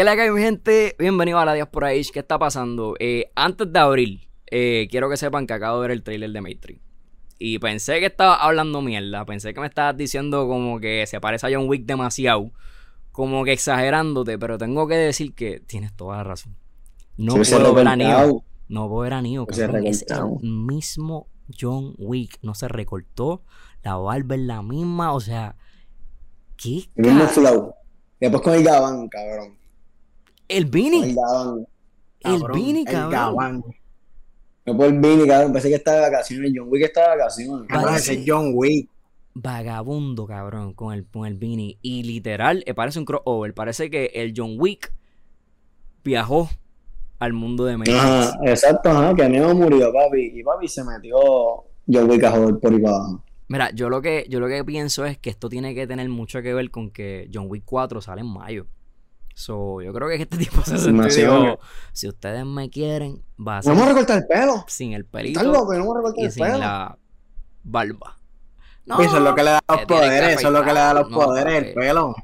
¿Qué le cae mi gente? Bienvenido a la Diaspora Age. ¿Qué está pasando? Eh, antes de abril, eh, quiero que sepan que acabo de ver el trailer de Matrix. Y pensé que estaba hablando mierda. Pensé que me estabas diciendo como que se parece a John Wick demasiado. Como que exagerándote. Pero tengo que decir que tienes toda la razón. No puedo ver a Neo. No puedo ver a Neo. Es el mismo John Wick. No se recortó. La barba es la misma. O sea. ¿Qué? El mismo flow. Después con el Gabán, cabrón. El Vini. El Vini, cabrón. No por el Vini, cabrón. Pensé que estaba de vacaciones. John Wick está de vacaciones. Parece John Wick. Vagabundo, cabrón, con el, con el Vini. Y literal, eh, parece un crossover. Parece que el John Wick viajó al mundo de México. Ajá, exacto, ajá, que Neo murió, papi. Y papi se metió John Wick a joder por ahí abajo. Mira, yo lo que, yo lo que pienso es que esto tiene que tener mucho que ver con que John Wick 4 sale en mayo. So, yo creo que este tipo se sentido. Si ustedes me quieren, va a ser. No me recortar el pelo. Sin el pelito. no me recortar el sin pelo. la barba. No, eso es lo que le da los poderes. Eso es lo que le da los poderes, el pelo.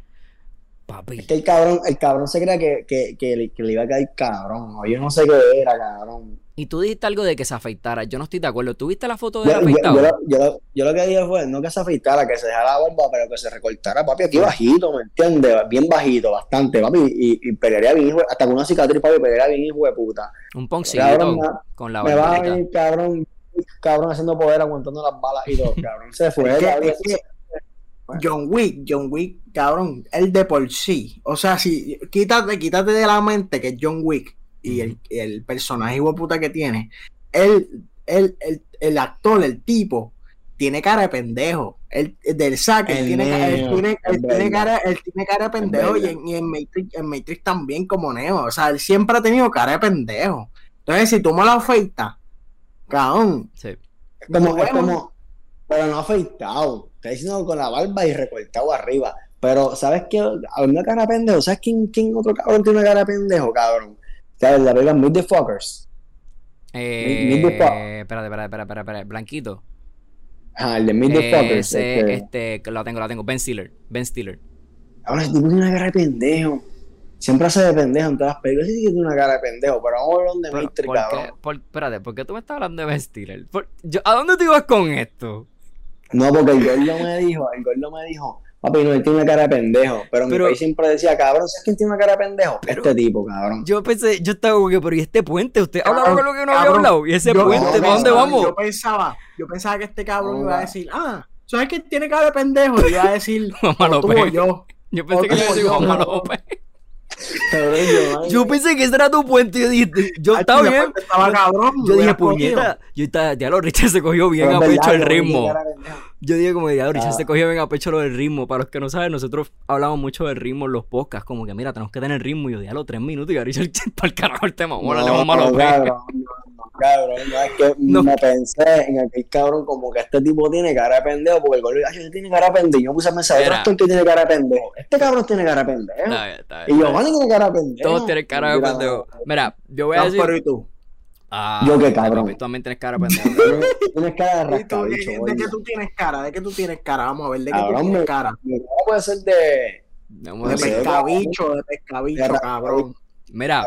Papi. Es que el cabrón, el cabrón se crea que, que, que, le, que le iba a caer cabrón. Yo no sé qué era, cabrón. Y tú dijiste algo de que se afeitara. Yo no estoy de acuerdo. ¿Tú viste la foto de yo, afeitado? Yo, yo, lo que dije fue no que se afeitara, que se dejara la barba, pero que se recortara, papi, aquí bajito, ¿me entiendes? Bien bajito, bastante, papi. Y, y pelearía bien, hijo, hasta con una cicatriz, papi, pelearía bien, hijo de puta. Un poncito con la barba. Me va a venir, cabrón, cabrón, haciendo poder, aguantando las balas y todo, cabrón. Se fue, John Wick, John Wick, cabrón, el de por sí. O sea, si quítate, quítate de la mente que es John Wick y el, el personaje puta que tiene, el, el, el, actor, el tipo, tiene cara de pendejo. El, del saque, él tiene, tiene, tiene, cara, él tiene cara de pendejo y, en, y en, Matrix, en Matrix también como Neo. O sea, él siempre ha tenido cara de pendejo. Entonces, si tú me la afeitas, cabrón. Sí. Como, es como, pero no afeitado. Está diciendo con la barba y recortado arriba. Pero, ¿sabes qué? A una cara de pendejo. ¿Sabes quién, quién otro cabrón tiene una cara de pendejo, cabrón? ¿Sabes? La regla Meet the Fuckers. Eh, meet, espérate, espérate, espérate, espérate, Blanquito. Ah, el de Meet the Fuckers. Este, este, lo tengo, lo tengo. Ben Stiller. Ben Stiller. Ahora, ese tipo tiene una cara de pendejo. Siempre hace de pendejo en todas las películas. Sí tiene una cara de pendejo, pero vamos a ver dónde Matrix, cabrón. Por, espérate, ¿por qué tú me estás hablando de Ben Stiller? ¿A dónde te ibas con esto? No, porque el gordo me dijo, el gordo me dijo, Papi, no, él tiene una cara de pendejo. Pero, mi país siempre decía, cabrón, ¿sabes quién tiene una cara de pendejo? este tipo, cabrón. Yo pensé, yo estaba como que, pero ¿y este puente? ¿Usted hablaba con lo que no había hablado? ¿Y ese puente? ¿Para dónde vamos? Yo pensaba, yo pensaba que este cabrón iba a decir, ah, ¿sabes quién tiene cara de pendejo? Y iba a decir, Juan López. Yo. Yo pensé que iba a decir Juan López yo pensé que ese era tu puente. Yo dije, yo estaba bien. Estaba cabrón. Yo dije, puñeta. Yo estaba, ya lo Richard se cogió bien a pecho el ritmo. Yo dije, como, ya Richard se ah. cogió bien a pecho lo del ritmo. Para los que no saben, nosotros hablamos mucho del ritmo en los podcasts. Como que, mira, tenemos que tener ritmo. Y yo, los tres minutos. Y a Richard, para el carajo el tema. Bueno, le vamos a los cabrón, no es que me pensé en aquel cabrón como que este tipo tiene cara de pendejo, porque el gol ay, tiene cara de pendejo. Yo puse a pensar, otro actor que tiene cara de pendejo. Este cabrón tiene cara de pendejo. Está bien, está bien, y Giovanni tiene cara de pendejo. Todos tienen cara de pendejo. Mira, yo voy a decir. ¿y tú? Ah, yo qué cabrón. Tú también tienes cara de pendejo. tienes cara de rascabicho. ¿De qué tú tienes cara? ¿De qué tú tienes cara? Vamos a ver, ¿de qué tú tienes cara? Mi cara puede ser de... De pescabicho, de pescabicho, cabrón. Mira.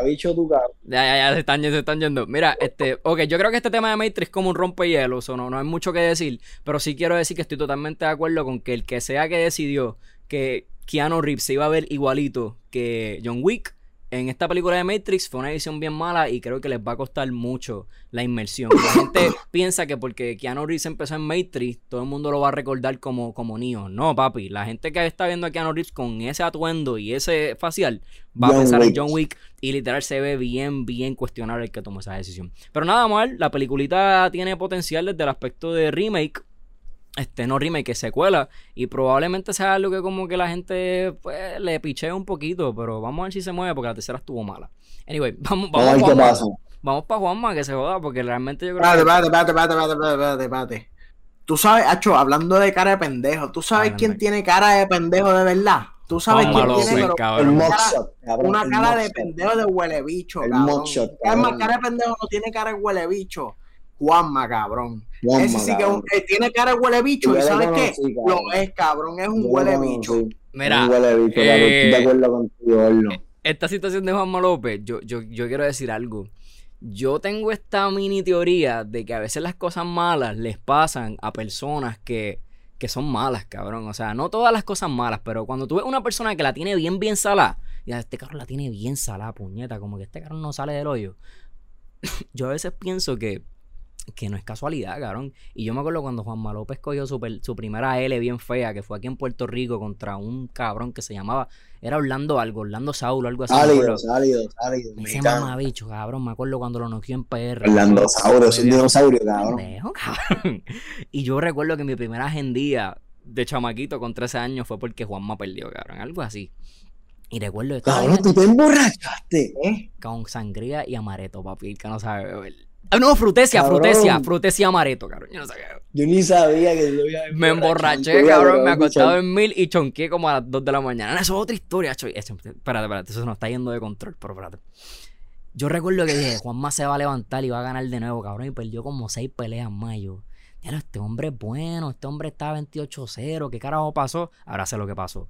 Ya, ya, ya, se están, se están yendo. Mira, este, ok, yo creo que este tema de Matrix es como un rompehielo, o no, no hay mucho que decir, pero sí quiero decir que estoy totalmente de acuerdo con que el que sea que decidió que Keanu Reeves se iba a ver igualito que John Wick, en esta película de Matrix fue una edición bien mala y creo que les va a costar mucho la inmersión. La gente piensa que porque Keanu Reeves empezó en Matrix, todo el mundo lo va a recordar como, como Neo. No, papi. La gente que está viendo a Keanu Reeves con ese atuendo y ese facial va a pensar en John Wick y literal se ve bien, bien cuestionable el que tomó esa decisión. Pero nada mal, la peliculita tiene potencial desde el aspecto de remake este no remake, secuela. Y probablemente sea algo que como que la gente pues, le pichea un poquito. Pero vamos a ver si se mueve porque la tercera estuvo mala. Anyway, vamos, vamos, vamos, Juanma, vamos para Juanma que se joda porque realmente yo creo que... Espérate, espérate, espérate, espérate, espérate, Tú sabes, Hacho, hablando de cara de pendejo, ¿tú sabes quién tiene cara de pendejo de verdad? Tú sabes quién tiene una cara de pendejo de huele bicho, el cabrón. Es más, cara de pendejo no tiene cara de huele bicho. Juanma, cabrón. Ese sí que, eh, tiene cara de huele bicho. ¿Y sabes qué? Lo es, cabrón. Es un huele bicho. Mira. Un huele bicho, eh, de acuerdo contigo, esta situación de Juanma López, yo, yo, yo quiero decir algo. Yo tengo esta mini teoría de que a veces las cosas malas les pasan a personas que, que son malas, cabrón. O sea, no todas las cosas malas, pero cuando tú ves una persona que la tiene bien, bien salada, y este carro la tiene bien salada, puñeta, como que este carro no sale del hoyo. yo a veces pienso que que no es casualidad, cabrón. Y yo me acuerdo cuando Juan López cogió su, su, primera L bien fea, que fue aquí en Puerto Rico contra un cabrón que se llamaba, era Orlando algo, Orlando Saulo, algo así. Sálido, sálido, sálido. Ese mamabicho, cabrón, me acuerdo cuando lo noqueó en PR. Orlando Saulo, es un dinosaurio, cabrón. cabrón. Y yo recuerdo que mi primera agendía de chamaquito con 13 años fue porque Juanma perdió, cabrón, algo así. Y recuerdo... Cabrón, tú te emborrachaste, ¿eh? Con sangría y amareto, papi, que no sabe beber. Ah, no, frutesia, frutesia, frutesia amareto, cabrón. Yo no sabía. Yo ni sabía que yo había Me emborraché, cabrón. Me acostado en mil y chonqué como a las 2 de la mañana. Eso es otra historia, choy. Espérate, espérate. Eso se nos está yendo de control, pero espérate. Yo recuerdo que dije, Juanma se va a levantar y va a ganar de nuevo, cabrón. Y perdió como 6 peleas más. Yo, este hombre es bueno. Este hombre está 28-0. ¿Qué carajo pasó? Ahora sé lo que pasó.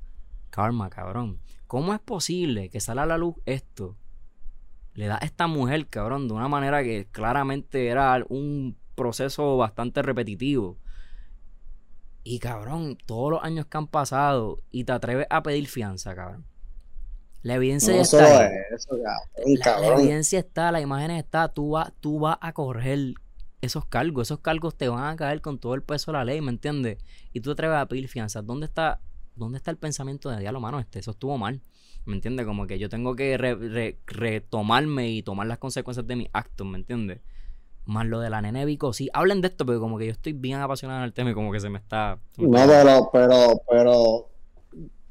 Karma, cabrón. ¿Cómo es posible que salga a la luz esto? Le da a esta mujer, cabrón, de una manera que claramente era un proceso bastante repetitivo. Y cabrón, todos los años que han pasado y te atreves a pedir fianza, cabrón. La evidencia está. Eso, la, la, evidencia está, la imagen está. Tú vas tú vas a correr esos cargos. Esos cargos te van a caer con todo el peso de la ley, ¿me entiendes? Y tú te atreves a pedir fianza. ¿Dónde está, dónde está el pensamiento de diálogo, mano? Este, eso estuvo mal. ¿Me entiendes? Como que yo tengo que retomarme y tomar las consecuencias de mis actos, ¿me entiendes? Más lo de la nene Vico, sí, hablen de esto, pero como que yo estoy bien apasionado en el tema y como que se me está. no, pero, pero, pero,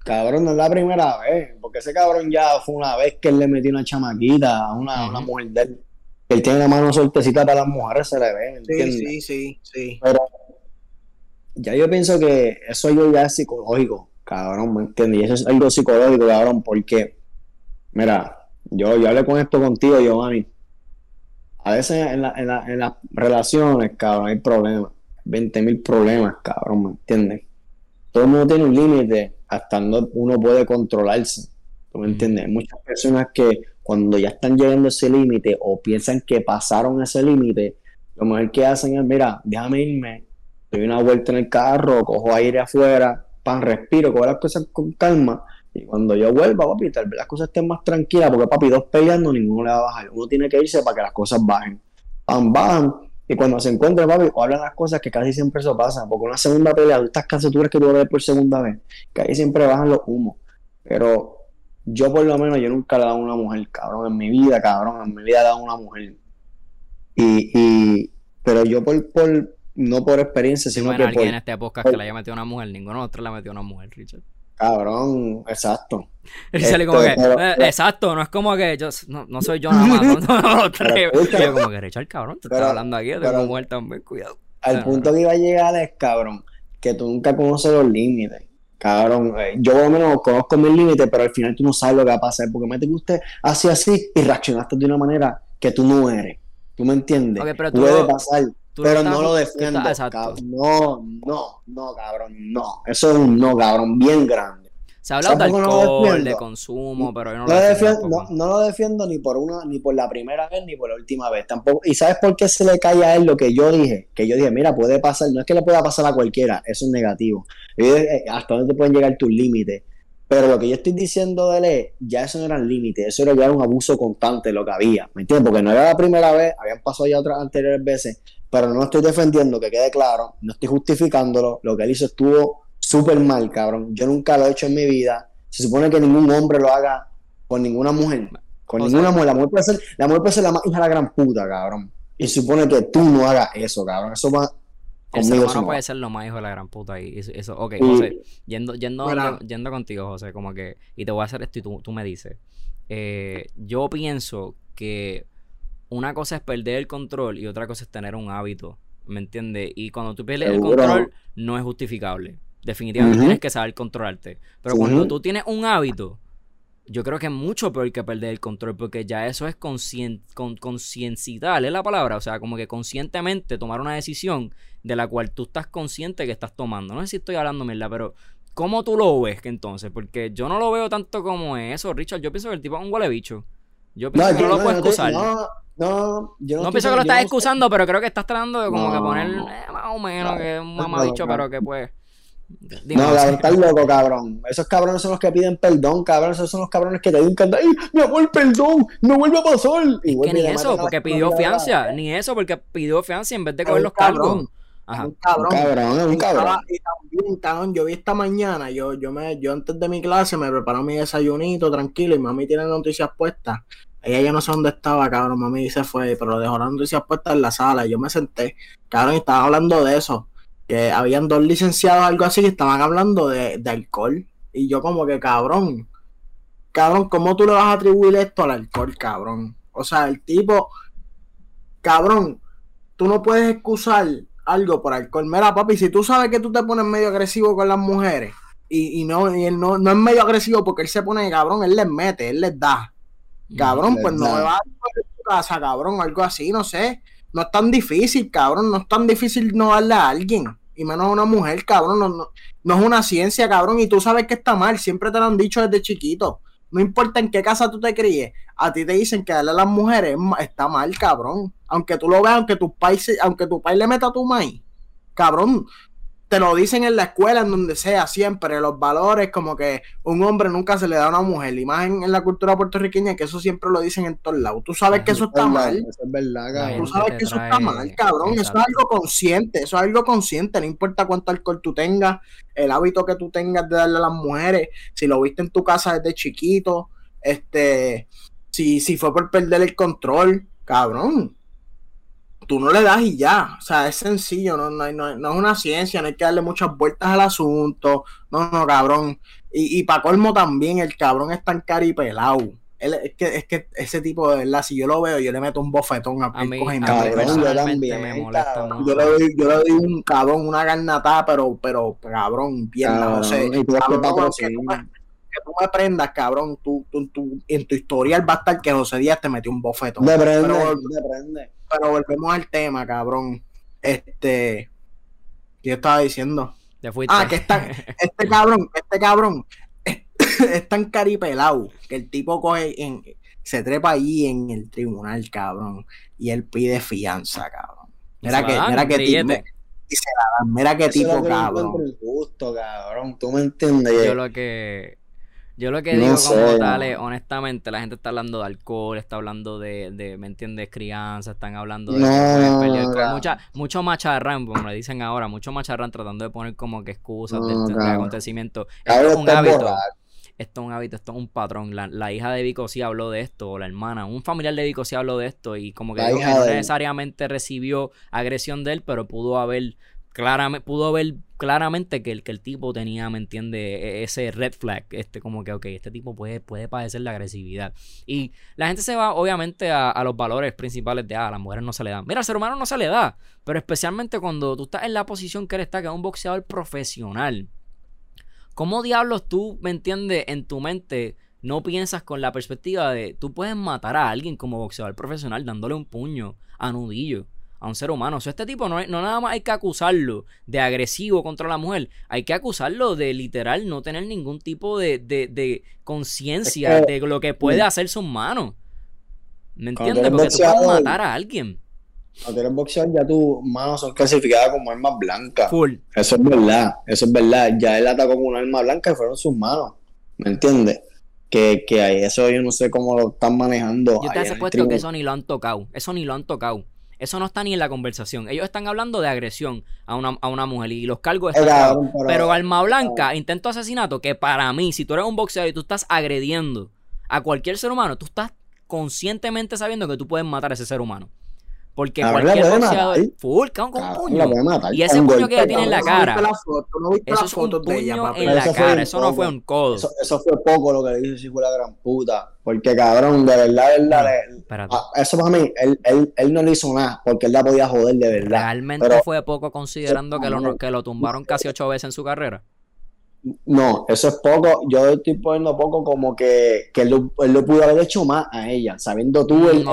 cabrón, no es la primera vez, porque ese cabrón ya fue una vez que él le metió una chamaquita a una, una mujer de él. Él tiene la mano soltecita para las mujeres, se le ve, ¿entiendes? Sí, sí, sí, sí. Pero ya yo pienso que eso yo ya es psicológico cabrón, ¿me entiendes? Y eso es algo psicológico, cabrón, porque, mira, yo, yo hablé con esto contigo, Giovanni. A veces en, la, en, la, en las relaciones, cabrón, hay problemas. 20 mil problemas, cabrón, ¿me entiendes? Todo el mundo tiene un límite hasta no uno puede controlarse. ¿Tú me entiendes? Hay muchas personas que cuando ya están llegando a ese límite o piensan que pasaron ese límite, lo mejor que hacen es, mira, déjame irme, doy una vuelta en el carro, cojo aire afuera, pan, respiro, cojo las cosas con calma. Y cuando yo vuelva, papi, tal vez las cosas estén más tranquilas, porque papi, dos peleando, ninguno le va a bajar. Uno tiene que irse para que las cosas bajen. Pan, bajan. Y cuando se encuentren, papi, o hablan las cosas que casi siempre eso pasa. Porque una segunda pelea, tú estás cansado, tú que tú vas a ver por segunda vez. Que ahí siempre bajan los humos. Pero yo, por lo menos, yo nunca le he dado a una mujer, cabrón. En mi vida, cabrón, en mi vida he dado a una mujer. Y, pero yo por, no por experiencia, sino que alguien en este podcast que le haya metido una mujer, ninguno de nosotros le ha metido una mujer, Richard. Cabrón, exacto. Sale como que, eh, exacto, no es como que yo, no, no soy yo nada más, no, no, yo como que, Richard, cabrón, te estás hablando aquí, yo tengo mujer también, cuidado. Al punto que iba a llegar es, cabrón, que tú nunca conoces los límites. Cabrón, eh, yo por lo menos conozco mis límites, pero al final tú no sabes lo que va a pasar, porque me que usted así así y reaccionaste de una manera que tú no eres. ¿Tú me entiendes? Puede pasar. Pero no lo defiendo. No, no, no, cabrón, no. Eso es un no, cabrón, bien grande. Se ha hablado de alcohol, de consumo, pero yo no, lo defiendo. No, lo defiendo ni por una, ni por la primera vez, ni por la última vez. Tampoco. ¿Y sabes por qué se le cae a él lo que yo dije? Que yo dije, mira, puede pasar, no es que le pueda pasar a cualquiera, eso es negativo. Eh, hasta dónde te pueden llegar tus límites. Pero lo que yo estoy diciendo de él ya eso no eran límites, eso era ya un abuso constante lo que había, ¿me entiendes? Porque no era la primera vez, habían pasado ya otras anteriores veces, pero no estoy defendiendo, que quede claro, no estoy justificándolo, lo que él hizo estuvo súper mal, cabrón. Yo nunca lo he hecho en mi vida. Se supone que ningún hombre lo haga con ninguna mujer. Con ninguna mujer. La mujer, puede ser, la mujer puede ser la más hija de la gran puta, cabrón. Y se supone que tú no hagas eso, cabrón. Eso va. Conmigo no puede ser lo más hijo de la gran puta. Y eso, eso. ok, José, yendo, yendo, yendo contigo, José, como que. Y te voy a hacer esto y tú, tú me dices. Eh, yo pienso que una cosa es perder el control y otra cosa es tener un hábito. ¿Me entiendes? Y cuando tú pierdes el control, no es justificable. Definitivamente tienes que saber controlarte. Pero cuando tú tienes un hábito, yo creo que es mucho peor que perder el control, porque ya eso es conscien con, concienciar, es la palabra, o sea, como que conscientemente tomar una decisión de la cual tú estás consciente que estás tomando. No sé si estoy hablando, mierda, pero ¿Cómo tú lo ves entonces? Porque yo no lo veo tanto como eso, Richard. Yo pienso que el tipo es un huele bicho. Yo pienso que no, lo puedes excusar. No, no, yo no, no pienso que lo estás excusando, pero creo que estás tratando de como que poner eh, más o menos que es un mamabicho, pero que pues. no, cabrón, estás loco, cabrón. Esos cabrones son los que piden perdón, cabrón. Esos son los cabrones que te dicen, ¡ay, mi amor, perdón! ¡No vuelve a pasar! Y que ni eso, porque pidió fianza. Ni eso, porque pidió fianza en vez de coger los cargos. Ajá. Un cabrón. Un cabrón, un cabrón. Y también, cabrón, yo vi esta mañana, yo, yo, me, yo antes de mi clase me preparó mi desayunito tranquilo y mami tiene noticias puestas. Ella yo no sé dónde estaba, cabrón, mami se fue, pero dejó las noticias puestas en la sala y yo me senté, cabrón, y estaban hablando de eso. Que habían dos licenciados, algo así, y estaban hablando de, de alcohol. Y yo como que, cabrón, cabrón, ¿cómo tú le vas a atribuir esto al alcohol, cabrón? O sea, el tipo, cabrón, tú no puedes excusar algo por alcohol. Mira, papi, si tú sabes que tú te pones medio agresivo con las mujeres y, y no, y él no, no es medio agresivo porque él se pone cabrón, él les mete, él les da. Cabrón, pues no me vas a tu casa, cabrón, algo así, no sé. No es tan difícil, cabrón, no es tan difícil no darle a alguien. Y menos a una mujer, cabrón, no, no, no es una ciencia, cabrón. Y tú sabes que está mal, siempre te lo han dicho desde chiquito. No importa en qué casa tú te críes, a ti te dicen que darle a las mujeres está mal, cabrón. Aunque tú lo veas, aunque tu país, aunque tu país le meta a tu maíz, cabrón, te lo dicen en la escuela, en donde sea, siempre, los valores, como que un hombre nunca se le da a una mujer, la imagen en la cultura puertorriqueña, que eso siempre lo dicen en todos lados. Tú sabes que eso está mal. Eso es verdad, cabrón. Tú sabes que eso está mal, cabrón. Eso es algo consciente, eso es algo consciente, no importa cuánto alcohol tú tengas, el hábito que tú tengas de darle a las mujeres, si lo viste en tu casa desde chiquito, este, si, si fue por perder el control, cabrón tú no le das y ya. O sea, es sencillo, no, no, no, no, es una ciencia, no hay que darle muchas vueltas al asunto. No, no, cabrón. Y, y para colmo también, el cabrón es tan caripelado. Él, es, que, es que ese tipo de verdad, si yo lo veo, yo le meto un bofetón a, a mí, cabrón, yo también, me molesta mucho. Yo le, doy, yo le doy un cabrón, una garnatada, pero, pero cabrón, pierna, no sé. que, tú me, que tú me prendas, cabrón, tú, tú, tú, en tu historial va a estar que José Díaz te metió un bofetón. Me prende, me prende pero volvemos al tema, cabrón. Este. ¿Qué estaba diciendo? Ah, que está, este cabrón, este cabrón es, tan caripelado que el tipo coge en, se trepa ahí en el tribunal, cabrón, y él pide fianza, cabrón. Mira que, mira que tipo, y se la dan, mira qué tipo, cabrón. Justo, cabrón, tú me entiendes. Yo lo que yo lo que digo como tal es, honestamente, la gente está hablando de alcohol, está hablando de, de ¿me entiendes? Crianza, están hablando de... No, mucha, mucho macharrán, como le dicen ahora, mucho macharrán tratando de poner como que excusas del, acontecimiento. Esto es un hábito. Esto es un hábito, esto es un patrón. La, hija de Vico sí habló de esto, o la hermana, un familiar de Vico sí habló de esto, y como que, no necesariamente recibió agresión de él, pero pudo haber claramente, pudo ver claramente que el, que el tipo tenía, ¿me entiende? E, ese red flag, este como que, ok, este tipo puede, puede padecer la agresividad. Y la gente se va, obviamente, a, los valores principales de, ah, a las mujeres no se le da. Mira, al ser humano no se le da, pero especialmente cuando tú estás en la posición que eres, está, que es un boxeador profesional. ¿Cómo diablos tú, ¿me entiendes? En tu mente no piensas con la perspectiva de, tú puedes matar a alguien como boxeador profesional dándole un puño a nudillo a un ser humano. O sea, este tipo no, no nada más hay que acusarlo de agresivo contra la mujer, hay que acusarlo de literal no tener ningún tipo de, de, de conciencia de lo que puede hacer su mano. ¿Me entiendes? Porque tú puedes matar a alguien. Cuando eres boxeador, ya tus manos son clasificadas como armas blancas. Full. Eso es verdad, eso es verdad. Ya él atacó con un arma blanca y fueron sus manos. ¿Me entiendes? Que, que eso yo no sé cómo lo están manejando. Yo te he puesto que eso ni lo han tocado. Eso ni lo han tocado. Eso no está ni en la conversación. Ellos están hablando de agresión a una, a una mujer y los cargos están. pero, Alma Blanca, intento asesinato, que para mí, si tú eres un boxeador y tú estás agrediendo a cualquier ser humano, tú estás conscientemente sabiendo que tú puedes matar a ese ser humano. Porque cualquier boxeador. Full, con, un puño. Y ese puño que ella tiene en la cara. eso es un puño en la cara. Eso no fue un codo. Eso, fue poco lo que le dice hijo la gran puta. Porque cabrón, de verdad, de verdad. eso para mí, él, él, él, no le hizo nada. Porque él la podía joder de verdad. Realmente fue poco considerando que lo, que lo tumbaron casi ocho veces en su carrera. No, eso es poco. Yo estoy poniendo poco como que, que él, lo, él, lo, pudo haber hecho más a ella, sabiendo tú el,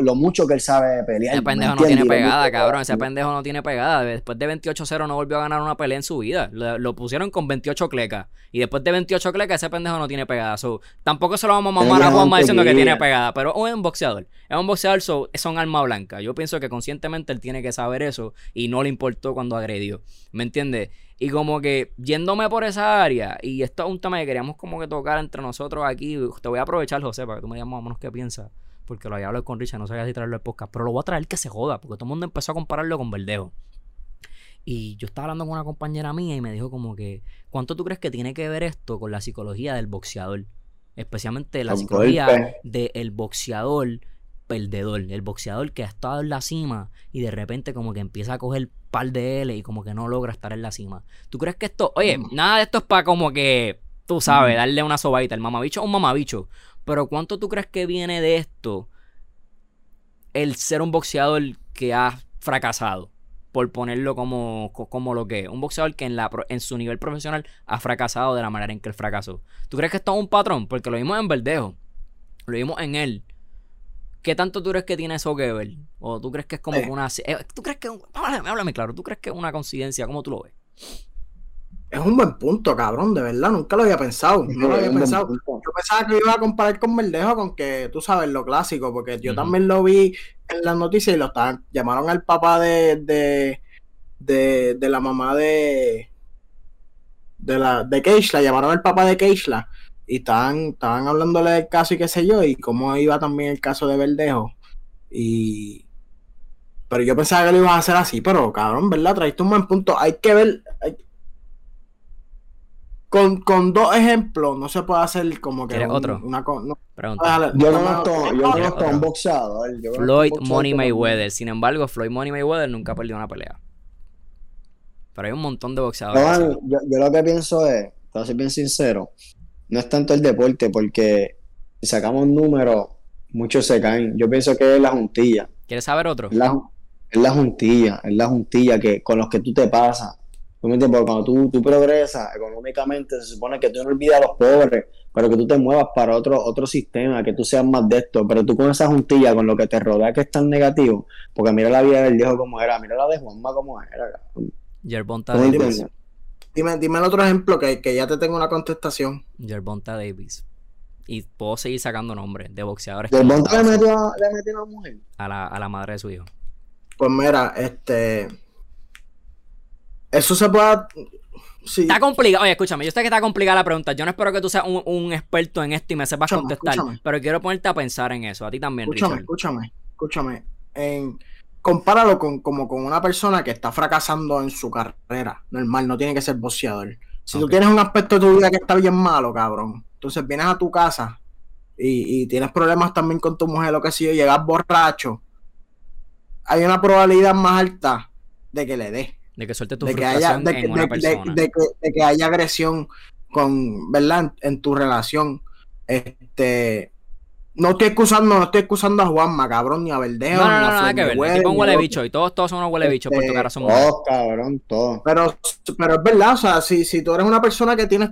lo, mucho que él sabe pelear. Ese pendejo no tiene pegada, cabrón. Ese pendejo no tiene pegada. Después de 28-0 no volvió a ganar una pelea en su vida. Lo, pusieron con 28 clecas. Y después de 28 clecas, ese pendejo no tiene pegada. tampoco se lo vamos a mamar a Juanma diciendo que tiene pegada. Pero es un boxeador. Es un boxeador, son arma blanca. Yo pienso que conscientemente él tiene que saber eso. Y no le importó cuando agredió. ¿Me entiendes? Y como que yéndome por esa área, y esto es un tema que queríamos como que tocar entre nosotros aquí, te voy a aprovechar, José, para que tú me digas más o menos qué piensas, porque lo había hablado con Richard, no sabía si traerlo al podcast, pero lo voy a traer que se joda, porque todo el mundo empezó a compararlo con Verdejo. Y yo estaba hablando con una compañera mía y me dijo como que, ¿cuánto tú crees que tiene que ver esto con la psicología del boxeador? Especialmente la psicología del boxeador perdedor, el boxeador que ha estado en la cima y de repente como que empieza a coger par de L y como que no logra estar en la cima. ¿Tú crees que esto, oye, mm. nada de esto es para como que, tú sabes, darle una sobadita, el mamabicho es un mamabicho, pero ¿cuánto tú crees que viene de esto el ser un boxeador que ha fracasado? Por ponerlo como, como lo que es. Un boxeador que en, la, en su nivel profesional ha fracasado de la manera en que él fracasó. ¿Tú crees que esto es un patrón? Porque lo vimos en Verdejo. Lo vimos en él. ¿Qué tanto tú crees que tiene eso que ver? ¿O tú crees que es como una... Eh, ¿Tú crees que... Háblame, háblame claro. ¿Tú crees que es una coincidencia? ¿Cómo tú lo ves? Es un buen punto, cabrón, de verdad. Nunca lo había pensado. No lo había pensado. Yo pensaba que iba a comparar con Verdejo con que, tú sabes, lo clásico, porque yo también lo vi en las noticias y lo estaban... Llamaron al papá de... de, de, de la mamá de... De la... De Keishla. Llamaron al papá de Keishla y estaban, estaban hablándole del caso y qué sé yo, y cómo iba también el caso de Verdejo. Y. Pero yo pensaba que lo ibas a hacer así, pero cabrón, ¿verdad? Traiste un buen punto. Hay que ver. Con, con, dos ejemplos no se puede hacer como que. otro? Una, no, yo conozco, yo conozco a un boxeador. Floyd Money Mayweather. Sin embargo, Floyd Money Mayweather nunca perdió una pelea. Pero hay un montón de boxeadores. yo, yo, lo que pienso es, para ser bien sincero, no es tanto el deporte, porque si sacamos números, muchos se caen. Yo pienso que es la juntilla. ¿Quieres saber otro? Es la, es la juntilla, es la juntilla que, con los que tú te pasas. ¿Tú me entiendes? Porque cuando tú, tú progresas económicamente, se supone que tú no olvidas a los pobres, pero que tú te muevas para otro, otro sistema, que tú seas más de esto. Pero tú con esa juntilla, con lo que te rodea que es tan negativo, porque mira la vida del viejo como era, mira la de Juanma como era. Yerbonta Davis. Dime, dime el otro ejemplo que, que ya te tengo una contestación. Yerbonta Davis. Y puedo seguir sacando nombres de boxeadores. ¿Yerbonta le metió, a, le metió a una mujer? A la, a la madre de su hijo. Pues mira, este. Eso se puede. Sí. Está complicado. Oye, escúchame, yo sé que está complicada la pregunta. Yo no espero que tú seas un, experto en esto y me sepas contestar. Pero quiero ponerte a pensar en eso. A ti también, escúchame, Escúchame, escúchame. En compáralo con, como con una persona que está fracasando en su carrera. Normal, no tiene que ser boxeador. Si tú tienes un aspecto de tu vida que está bien malo, cabrón, entonces vienes a tu casa y, tienes problemas también con tu mujer, lo que sea, llegas borracho, hay una probabilidad más alta de que le dé. De que suelte tu de que haya, de, en una persona. De, que, de, que, haya agresión con, ¿verdad? En, tu relación. Este, no estoy excusando, no estoy excusando a Juanma, cabrón, ni a Verdejo, no, no, no, nada que ver. El tipo un huele bicho y todos, todos son unos huele bichos por tu cara somos Todos, cabrón, todos. Pero, pero es verdad, o sea, si, si tú eres una persona que tienes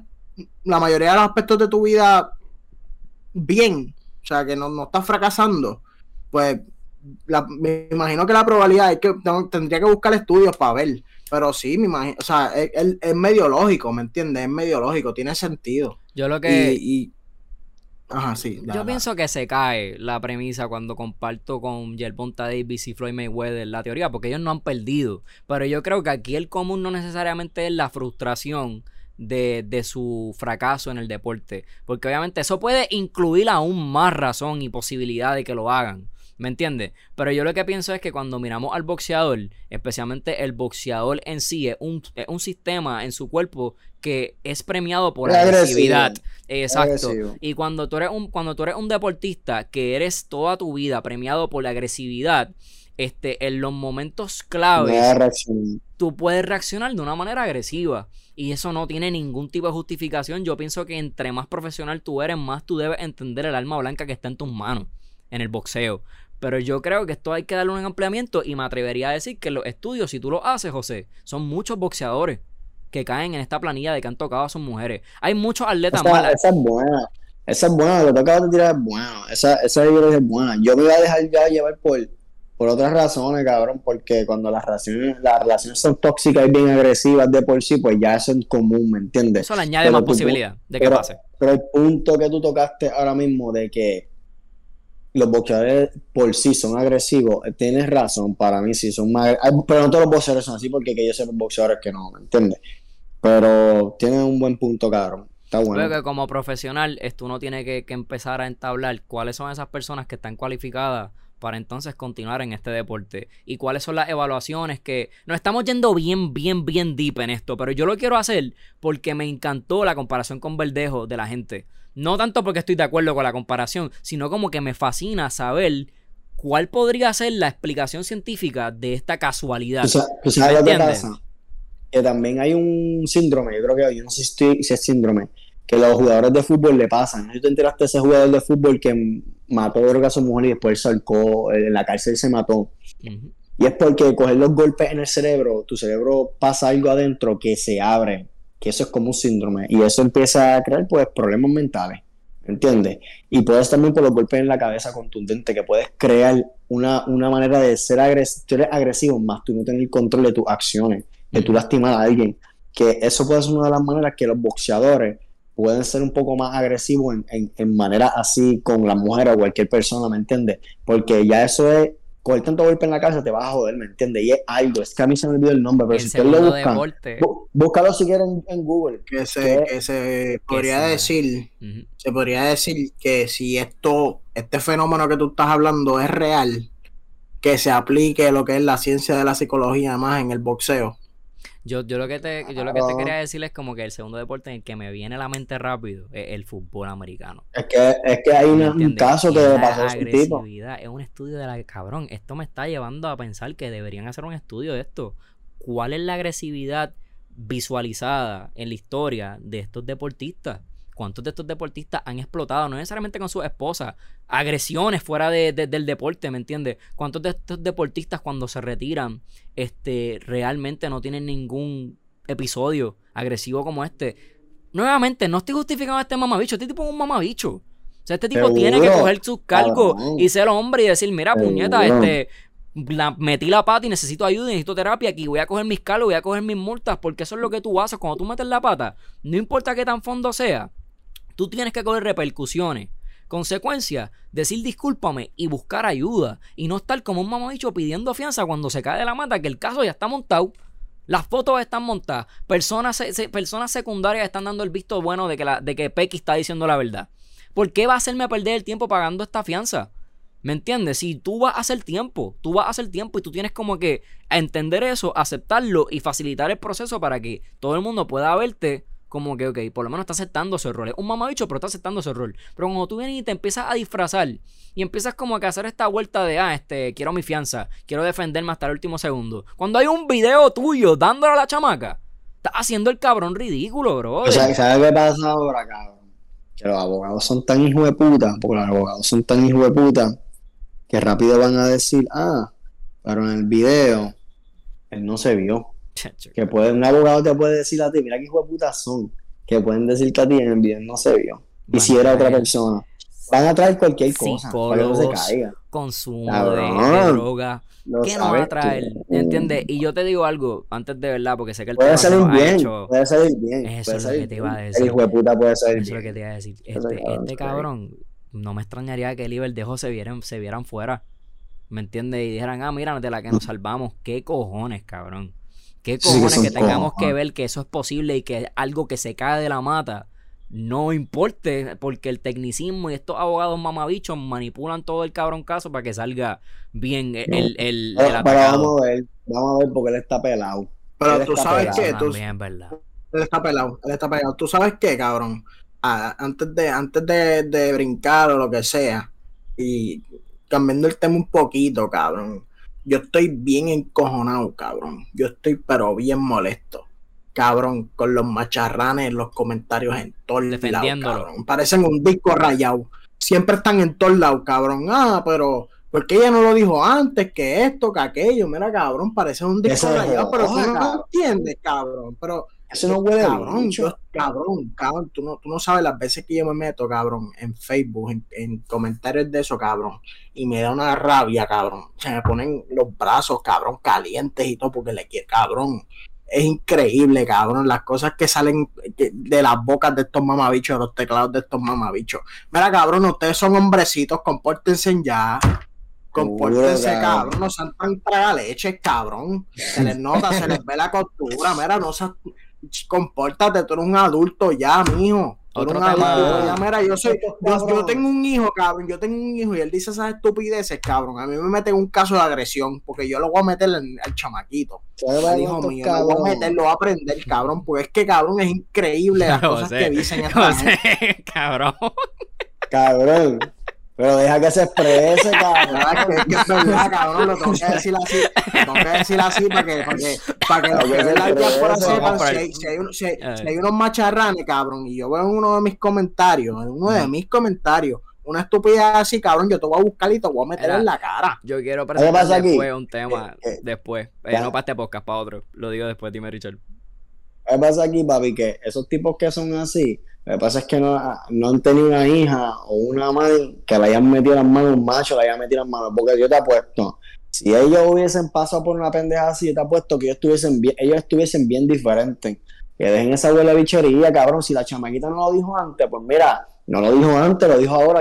la mayoría de los aspectos de tu vida bien, o sea, que no, no estás fracasando, pues me imagino que la probabilidad es que tendría que buscar estudios para ver. Pero sí, me imagino, o sea, es, es, medio lógico, ¿me entiendes? Es medio lógico, tiene sentido. Yo lo que... y, Ajá, sí. Yo pienso que se cae la premisa cuando comparto con Yerbonta Davis y Floyd Mayweather la teoría, porque ellos no han perdido. Pero yo creo que aquí el común no necesariamente es la frustración de, de, su fracaso en el deporte. Porque obviamente eso puede incluir aún más razón y posibilidad de que lo hagan. ¿Me entiendes? Pero yo lo que pienso es que cuando miramos al boxeador, especialmente el boxeador en sí, es un, un sistema en su cuerpo que es premiado por la agresividad. Exacto. Y cuando tú eres un, cuando tú eres un deportista que eres toda tu vida premiado por la agresividad, este, en los momentos claves, tú puedes reaccionar de una manera agresiva. Y eso no tiene ningún tipo de justificación. Yo pienso que entre más profesional tú eres, más tú debes entender el alma blanca que está en tus manos en el boxeo. Pero yo creo que esto hay que darle un ampliamiento y me atrevería a decir que los estudios, si tú lo haces, José, son muchos boxeadores que caen en esta planilla de que han tocado a sus mujeres. Hay muchos atletas malas. Esa es buena. Esa es buena, lo que acabas de tirar es bueno. Esa, esa es buena. Yo me voy a dejar ya llevar por, por otras razones, cabrón, porque cuando las relaciones, las relaciones son tóxicas y bien agresivas de por sí, pues ya eso es común, ¿me entiendes? Eso le añade más posibilidad de que pase. Pero el punto que tú tocaste ahora mismo de que los boxeadores por sí son agresivos, tienes razón, para mí sí son más pero no todos los boxeadores son así porque que yo sé boxeadores que no, ¿me entiendes? Pero tienen un buen punto, cabrón. Está bueno. Creo que como profesional, esto uno tiene que, que empezar a entablar cuáles son esas personas que están cualificadas para entonces continuar en este deporte y cuáles son las evaluaciones que nos estamos yendo bien, bien, bien deep en esto, pero yo lo quiero hacer porque me encantó la comparación con Verdejo de la gente. No tanto porque estoy de acuerdo con la comparación, sino como que me fascina saber cuál podría ser la explicación científica de esta casualidad. O sea, lo que pasa? Que también hay un síndrome, yo creo que yo no sé si, es síndrome, que los jugadores de fútbol le pasan. ¿No te enteraste de ese jugador de fútbol que mató a su mujer y después salcó, en la cárcel se mató? Y es porque coger los golpes en el cerebro, tu cerebro pasa algo adentro que se abre que eso es como un síndrome y eso empieza a crear pues problemas mentales, ¿entiendes? Y puedes también por los golpes en la cabeza contundente que puedes crear una, una manera de ser agresivo, más tú no tener control de tus acciones, de tú lastimar a alguien, que eso puede ser una de las maneras que los boxeadores pueden ser un poco más agresivos en, en, en manera así con la mujer o cualquier persona, ¿me entiendes? Porque ya eso es coger tanto golpe en la casa te vas a joder, ¿me entiendes? Y es algo, es que a mí se me olvidó el nombre, pero si ustedes lo buscan, búscalo si quieren en Google. Que se, que se podría decir, se podría decir que si esto, este fenómeno que tú estás hablando es real, que se aplique lo que es la ciencia de la psicología más en el boxeo. Yo, yo lo que te, yo lo que te quería decir es como que el segundo deporte en el que me viene a la mente rápido es el fútbol americano. Es que, es que hay un caso que pasó ese tipo. Es un estudio de la cabrón. Esto me está llevando a pensar que deberían hacer un estudio de esto. ¿Cuál es la agresividad visualizada en la historia de estos deportistas? ¿Cuántos de estos deportistas han explotado? No necesariamente con sus esposas, agresiones fuera de, del deporte, ¿me entiendes? ¿Cuántos de estos deportistas cuando se retiran este, realmente no tienen ningún episodio agresivo como este? Nuevamente, no estoy justificando a este mamabicho, este tipo es un mamabicho. O sea, este tipo tiene que coger sus cargos y ser hombre y decir, mira, puñeta, este, metí la pata y necesito ayuda, necesito terapia aquí, voy a coger mis cargos, voy a coger mis multas, porque eso es lo que tú haces cuando tú metes la pata. No importa qué tan fondo sea, Tú tienes que coger repercusiones. Consecuencia, decir discúlpame y buscar ayuda. Y no estar como un mamabicho pidiendo fianza cuando se cae de la mata, que el caso ya está montado. Las fotos están montadas. Personas, personas secundarias están dando el visto bueno de que, la, de que Pequi está diciendo la verdad. ¿Por qué va a hacerme perder el tiempo pagando esta fianza? ¿Me entiendes? Si tú vas a hacer tiempo, tú vas a hacer tiempo y tú tienes como que entender eso, aceptarlo y facilitar el proceso para que todo el mundo pueda verte como que, ok, por lo menos está aceptando su rol. Es un mamabicho, pero está aceptando su rol. Pero cuando tú vienes y te empiezas a disfrazar y empiezas como a hacer esta vuelta de, ah, este, quiero mi fianza, quiero defenderme hasta el último segundo. Cuando hay un video tuyo dándole a la chamaca, estás haciendo el cabrón ridículo, bro. O sea, ¿sabes qué pasa ahora, cabrón? Que los abogados son tan hijos de puta, porque los abogados son tan hijos de puta, que rápido van a decir, ah, pero en el video, él no se vio. Que puede, un abogado te puede decir a ti, mira qué hijo de puta son, que pueden decir que a ti en el video no se vio. Y si era otra persona. Van a traer cualquier cosa para que no se caiga. Consumo de, droga. ¿Qué nos va a traer? ¿Entiendes? Y yo te digo algo, antes de verdad, porque sé que el puede salir bien, puede salir bien. Eso es lo que te iba a decir. El hijo de puta puede salir Eso es lo que te iba a decir. Este, este cabrón, no me extrañaría que el Iber dejo se vieran, se vieran fuera. ¿Me entiendes? Y dijeran, ah, mira, de la que nos salvamos. ¿Qué cojones, cabrón? ¿Qué cojones que, tengamos que ver que eso es posible y que algo que se cae de la mata no importe porque el tecnicismo y estos abogados mamabichos manipulan todo el cabrón caso para que salga bien el, el, pero, vamos a ver, vamos a ver porque él está pelado. Pero tú sabes qué, tú, verdad. Él está pelado, él está pelado. Tú sabes qué, cabrón. Ah, antes de, antes de, de brincar o lo que sea, y cambiando el tema un poquito, cabrón yo estoy bien encojonado, cabrón. Yo estoy pero bien molesto. Cabrón, con los macharranes en los comentarios en todos lados, cabrón. Parecen un disco rayado. Siempre están en todos lados, cabrón. Ah, pero ¿por qué ella no lo dijo antes que esto, que aquello? Mira, cabrón, parece un disco rayado, pero tú no entiendes, cabrón. Pero Eso no huele cabrón, yo, cabrón, cabrón, tú no, tú no sabes las veces que yo me meto, cabrón, en Facebook, en, comentarios de eso, cabrón, y me da una rabia, cabrón. Se me ponen los brazos, cabrón, calientes y todo porque le quiero, cabrón. Es increíble, cabrón, las cosas que salen de las bocas de estos mamabichos, de los teclados de estos mamabichos. Mira, cabrón, ustedes son hombrecitos, compórtense ya. Compórtense, cabrón, no sean tan leche, cabrón. Se les nota, se les ve la costura. Mira, no seas compórtate, tú eres un adulto ya, mijo. Otro tema... mira, yo, soy, yo, tengo un hijo, cabrón, yo tengo un hijo y él dice esas estupideces, cabrón. A mí me meten un caso de agresión porque yo lo voy a meter al chamaquito. hijo mío, lo voy a meter, lo voy a aprender, cabrón, porque es que, cabrón, es increíble las cosas que dicen. cabrón. Cabrón. Pero deja que se exprese, cabrón. es que es verdad, cabrón. Lo tengo que decir así. Lo tengo que decir así para que, para que, para que los que ven la diáspora sepan si hay, si, hay, si, hay, unos macharranes, cabrón. Y yo veo en uno de mis comentarios, en uno de mis comentarios, una estupidez así, cabrón, yo te voy a buscar y te voy a meter en la cara. Yo quiero presentar después un tema, eh, eh, después, eh, no para este podcast, para otro. Lo digo después, dime, Richard. ¿Qué pasa aquí, papi? Que esos tipos que son así, lo que pasa es que no, no han tenido una hija o una madre que le hayan metido las manos un macho, le hayan metido las manos. Porque yo te apuesto, si ellos hubiesen pasado por una pendeja así, yo te apuesto que ellos estuviesen bien, ellos estuviesen bien diferentes. Que dejen esa huele bichería, cabrón. Si la chamaquita no lo dijo antes, pues mira, no lo dijo antes, lo dijo ahora.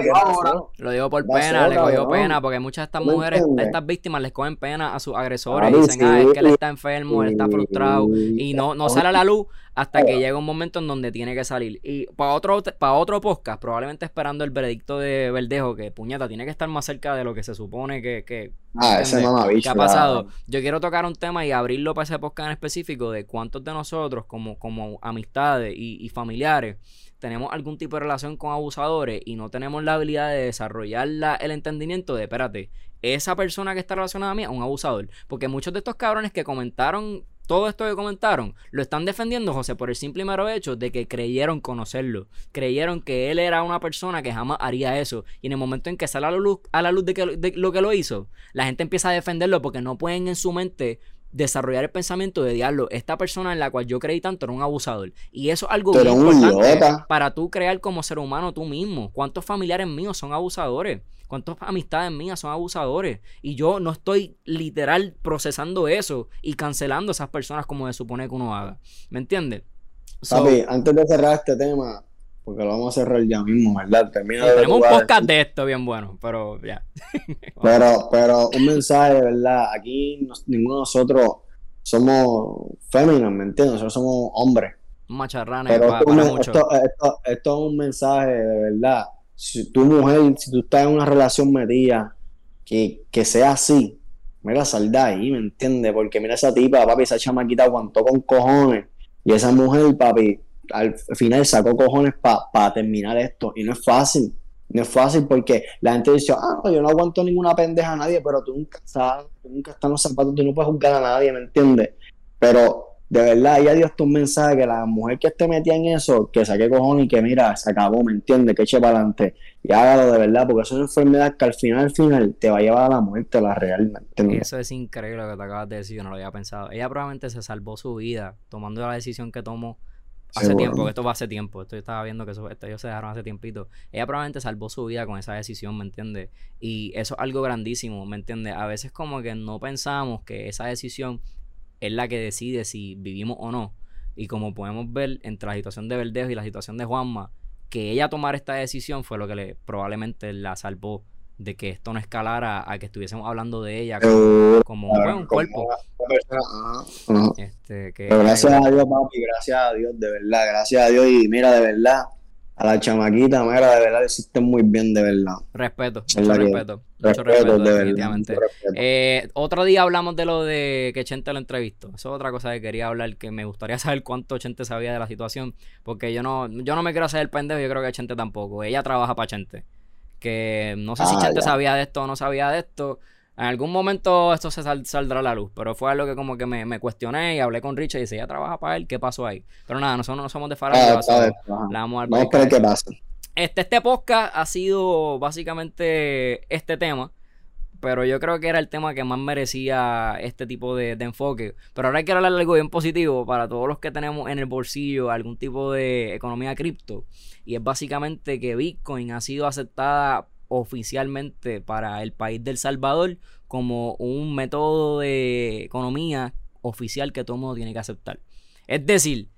Lo dijo por pena, le cogió pena, porque muchas de estas mujeres, estas víctimas les cogen pena a sus agresores y dicen, ah, es que él está enfermo, él está frustrado y no, no sale a la luz hasta que llega un momento en donde tiene que salir. Y para otro, para otro podcast, probablemente esperando el veredicto de Verdejo, que puñeta, tiene que estar más cerca de lo que se supone que, que, ah, ese que ha pasado. Yo quiero tocar un tema y abrirlo para ese podcast en específico de cuántos de nosotros, como, como amistades y familiares, tenemos algún tipo de relación con abusadores y no tenemos la habilidad de desarrollar el entendimiento de, espérate, esa persona que está relacionada a mí es un abusador. Porque muchos de estos cabrones que comentaron todo esto que comentaron, lo están defendiendo, José, por el simple y mero hecho de que creyeron conocerlo. Creyeron que él era una persona que jamás haría eso. Y en el momento en que sale a la luz, a la luz de, que, de lo que lo hizo, la gente empieza a defenderlo porque no pueden en su mente desarrollar el pensamiento de diablo, esta persona en la cual yo creí tanto era un abusador. Y eso es algo muy importante para tú crear como ser humano tú mismo. ¿Cuántos familiares míos son abusadores? ¿Cuántas amistades mías son abusadores? Y yo no estoy literal procesando eso y cancelando a esas personas como se supone que uno haga. ¿Me entiendes? Papi, antes de cerrar este tema, porque lo vamos a cerrar ya mismo, ¿verdad? Termina tenemos un podcast de esto bien bueno, pero ya. pero, pero un mensaje, ¿verdad? Aquí ninguno de nosotros somos féminos, ¿me entiendes? Nosotros somos hombres. Macharranes, pero esto, esto, esto, es un mensaje de verdad. Si tu mujer, si tú estás en una relación metida, que, que sea así, mira, sal de ahí, ¿me entiendes? Porque mira esa tipa, papi, esa chamaquita aguantó con cojones. Y esa mujer, papi, al final sacó cojones para terminar esto. Y no es fácil. No es fácil porque la gente dice, ah, yo no aguanto ninguna pendeja a nadie, pero tú nunca sabes, tú nunca estás en los zapatos, tú no puedes juzgar a nadie, ¿me entiendes? Pero de verdad, ya Dios tu un mensaje que la mujer que esté metida en eso, que saque cojones y que mira, se acabó, ¿me entiendes? Que eche para adelante y hágalo de verdad, porque es una enfermedad que al final, al final, te va a llevar a la muerte, la real, Eso es increíble lo que te acabas de decir, yo no lo había pensado. Ella probablemente se salvó su vida tomando la decisión que tomó Hace tiempo, esto va hace tiempo. Esto yo estaba viendo que eso, esto ellos se dejaron hace tiempito. Ella probablemente salvó su vida con esa decisión, ¿me entiendes? Y eso es algo grandísimo, ¿me entiendes? A veces como que no pensamos que esa decisión es la que decide si vivimos o no. Y como podemos ver entre la situación de Verdejo y la situación de Juanma, que ella tomar esta decisión fue lo que le probablemente la salvó de que esto no escalara a que estuviésemos hablando de ella como, un cuerpo. Este, gracias a Dios, papi, gracias a Dios, de verdad, gracias a Dios. Y mira, de verdad, a la chamaquita, mira, de verdad, le hiciste muy bien, de verdad. Respeto, mucho respeto. Mucho respeto, definitivamente. Eh, otro día hablamos de lo de que Chente lo entrevistó. Eso es otra cosa que quería hablar, que me gustaría saber cuánto Chente sabía de la situación, porque yo no, yo no me quiero hacer el pendejo, yo creo que Chente tampoco. Ella trabaja para Chente que no sé si ah, Chente sabía de esto o no sabía de esto. En algún momento esto se saldrá a la luz, pero fue algo que como que me, cuestioné y hablé con Richard y dice, ya trabaja para él, ¿qué pasó ahí? Pero nada, nosotros no somos de Farah. vamos a ver qué pasa. Este, este podcast ha sido básicamente este tema. Pero yo creo que era el tema que más merecía este tipo de, enfoque. Pero ahora hay que hablar algo bien positivo para todos los que tenemos en el bolsillo algún tipo de economía cripto. Y es básicamente que Bitcoin ha sido aceptada oficialmente para el país del Salvador como un método de economía oficial que todo el mundo tiene que aceptar. Es decir,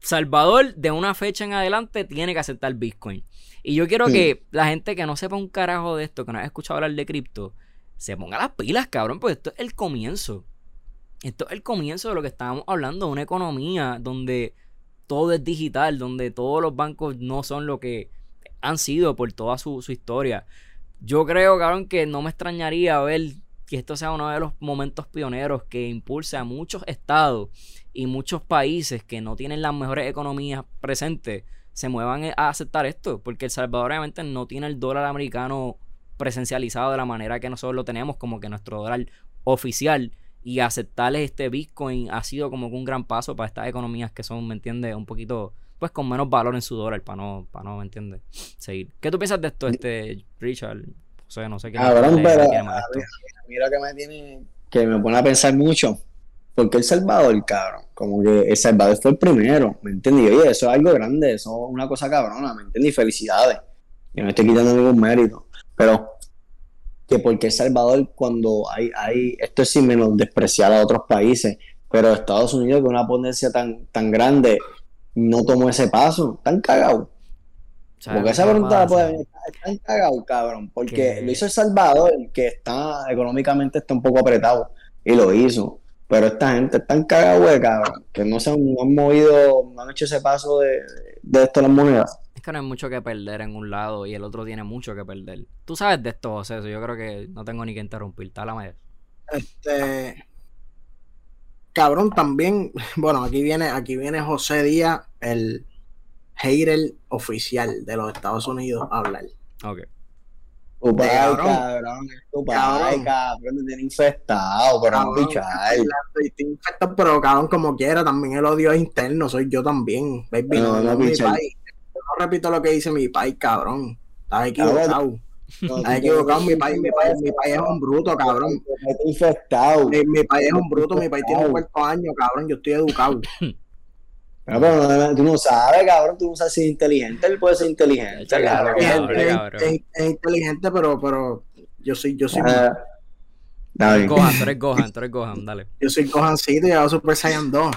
Salvador de una fecha en adelante tiene que aceptar Bitcoin. Y yo quiero que la gente que no sepa un carajo de esto, que no haya escuchado hablar de cripto, se ponga las pilas, cabrón, porque esto es el comienzo. Esto es el comienzo de lo que estábamos hablando, una economía donde todo es digital, donde todos los bancos no son lo que han sido por toda su, historia. Yo creo, cabrón, que no me extrañaría ver que esto sea uno de los momentos pioneros que impulse a muchos estados y muchos países que no tienen las mejores economías presentes se muevan a aceptar esto, porque El Salvador obviamente no tiene el dólar americano presencializado de la manera que nosotros lo tenemos, como que nuestro dólar oficial, y aceptarles este Bitcoin ha sido como que un gran paso para estas economías que son, ¿me entiendes? Un poquito, pues con menos valor en su dólar, para no, para no, ¿me entiendes? Seguir. ¿Qué tú piensas de esto, este Richard? O sea, no sé qué. Cabrón, pero mira que me tiene, que me pone a pensar mucho porque El Salvador, cabrón? Como que El Salvador fue el primero, ¿me entiendes? oye, eso es algo grande, eso es una cosa cabrona, ¿me entiendes? felicidades. Yo no estoy quitando ningún mérito. Pero, que porque El Salvador, cuando hay, hay, esto es sin menos despreciar a otros países, pero Estados Unidos, que una potencia tan, tan grande, no tomó ese paso, están cagados. Porque esa pregunta puede venir, están cagados, cabrón, porque lo hizo El Salvador, que está económicamente está un poco apretado, y lo hizo. Pero esta gente está en cagada, cabrón, que no se han, movido, no han hecho ese paso de, de esto las monedas. Es que no hay mucho que perder en un lado y el otro tiene mucho que perder. Tú sabes de esto, José, yo creo que no tengo ni que interrumpir, está la mayor. Este. Cabrón, también, bueno, aquí viene, aquí viene José Díaz, el hater oficial de los Estados Unidos, a hablar. Ok. Tu pai, cabrón, tu pai, cabrón, te tiene infectado, pero no bichar. Estoy infectado, pero cabrón, como quiera, también el odio es interno, soy yo también. Baby, no, no, mi pai. no repito lo que dice mi pai, cabrón. Estás equivocado. Estás equivocado, mi pai, mi pai, mi pai es un bruto, cabrón. infectado. Mi, mi pai es un bruto, mi pai tiene un cuarto año, cabrón, yo estoy educado. Pero, tú no sabes, cabrón, tú no sabes si es inteligente, él puede ser inteligente. es, inteligente, pero, pero yo soy, yo soy. Uh, Gohan, tú eres Gohan, tú eres Gohan, dale. Yo soy Gohancito y hago Super Saiyan 2.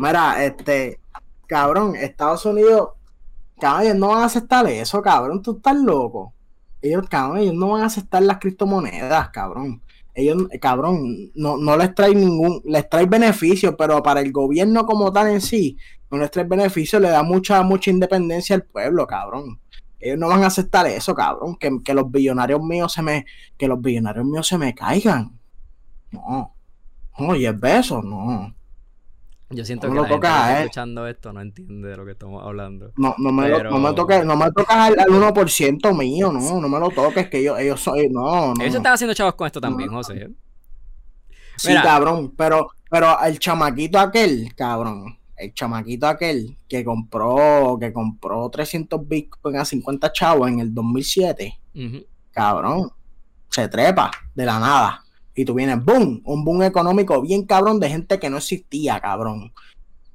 Mira, este, cabrón, Estados Unidos, cabrón, ellos no van a aceptar eso, cabrón, tú estás loco. Ellos, cabrón, ellos no van a aceptar las criptomonedas, cabrón ellos, cabrón, no, no les trae ningún, les trae beneficio, pero para el gobierno como tal en sí, no les trae beneficio, le da mucha, mucha independencia al pueblo, cabrón. Ellos no van a aceptar eso, cabrón, que, que los billonarios míos se me, que los billonarios míos se me caigan. No. Oye, beso, no. Yo siento que la gente que escuchando esto no entiende de lo que estamos hablando. No, no me, lo, no me toques, no me toques al, 1% mío, no, no me lo toques, que yo, ellos soy, no, no. Ellos están haciendo chavos con esto también, José. Sí, cabrón, pero, pero el chamaquito aquel, cabrón, el chamaquito aquel que compró, que compró 300 bitcoins a 50 chavos en el 2007, cabrón, se trepa de la nada. Y tú vienes, boom, un boom económico bien cabrón de gente que no existía, cabrón.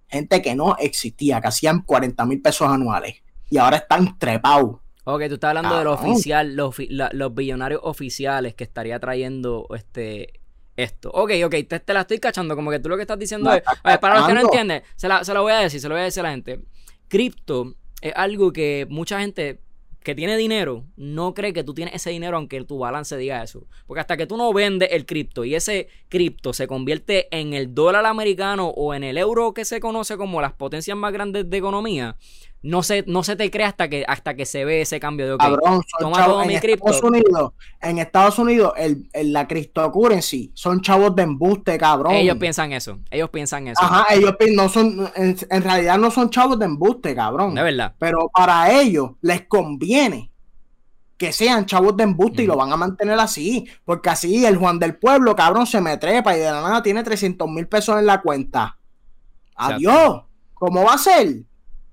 Gente que no existía, que hacían 40 mil pesos anuales. Y ahora están trepados. Ok, tú estás hablando de lo oficial, los, los, billonarios oficiales que estaría trayendo este esto. Ok, ok, te, te, la estoy cachando. Como que tú lo que estás diciendo es. para los que no entienden, se la, se la voy a decir, se lo voy a decir a la gente. Cripto es algo que mucha gente que tiene dinero no cree que tú tienes ese dinero aunque tu balance diga eso. Porque hasta que tú no vendes el cripto y ese cripto se convierte en el dólar americano o en el euro que se conoce como las potencias más grandes de economía, no se, no se te cree hasta que, hasta que se ve ese cambio de okay, Cabrón, toma todo en mi Estados Unidos, en Estados Unidos, el, el, la cryptocurrency son chavos de embuste, cabrón. Ellos piensan eso, ellos piensan eso. Ajá, ellos no son, en, en realidad no son chavos de embuste, cabrón. De verdad. Pero para ellos les conviene que sean chavos de embuste y lo van a mantener así. Porque así el Juan del Pueblo, cabrón, se me trepa y de la nada tiene 300 mil pesos en la cuenta. Adiós. ¿Cómo va a ser?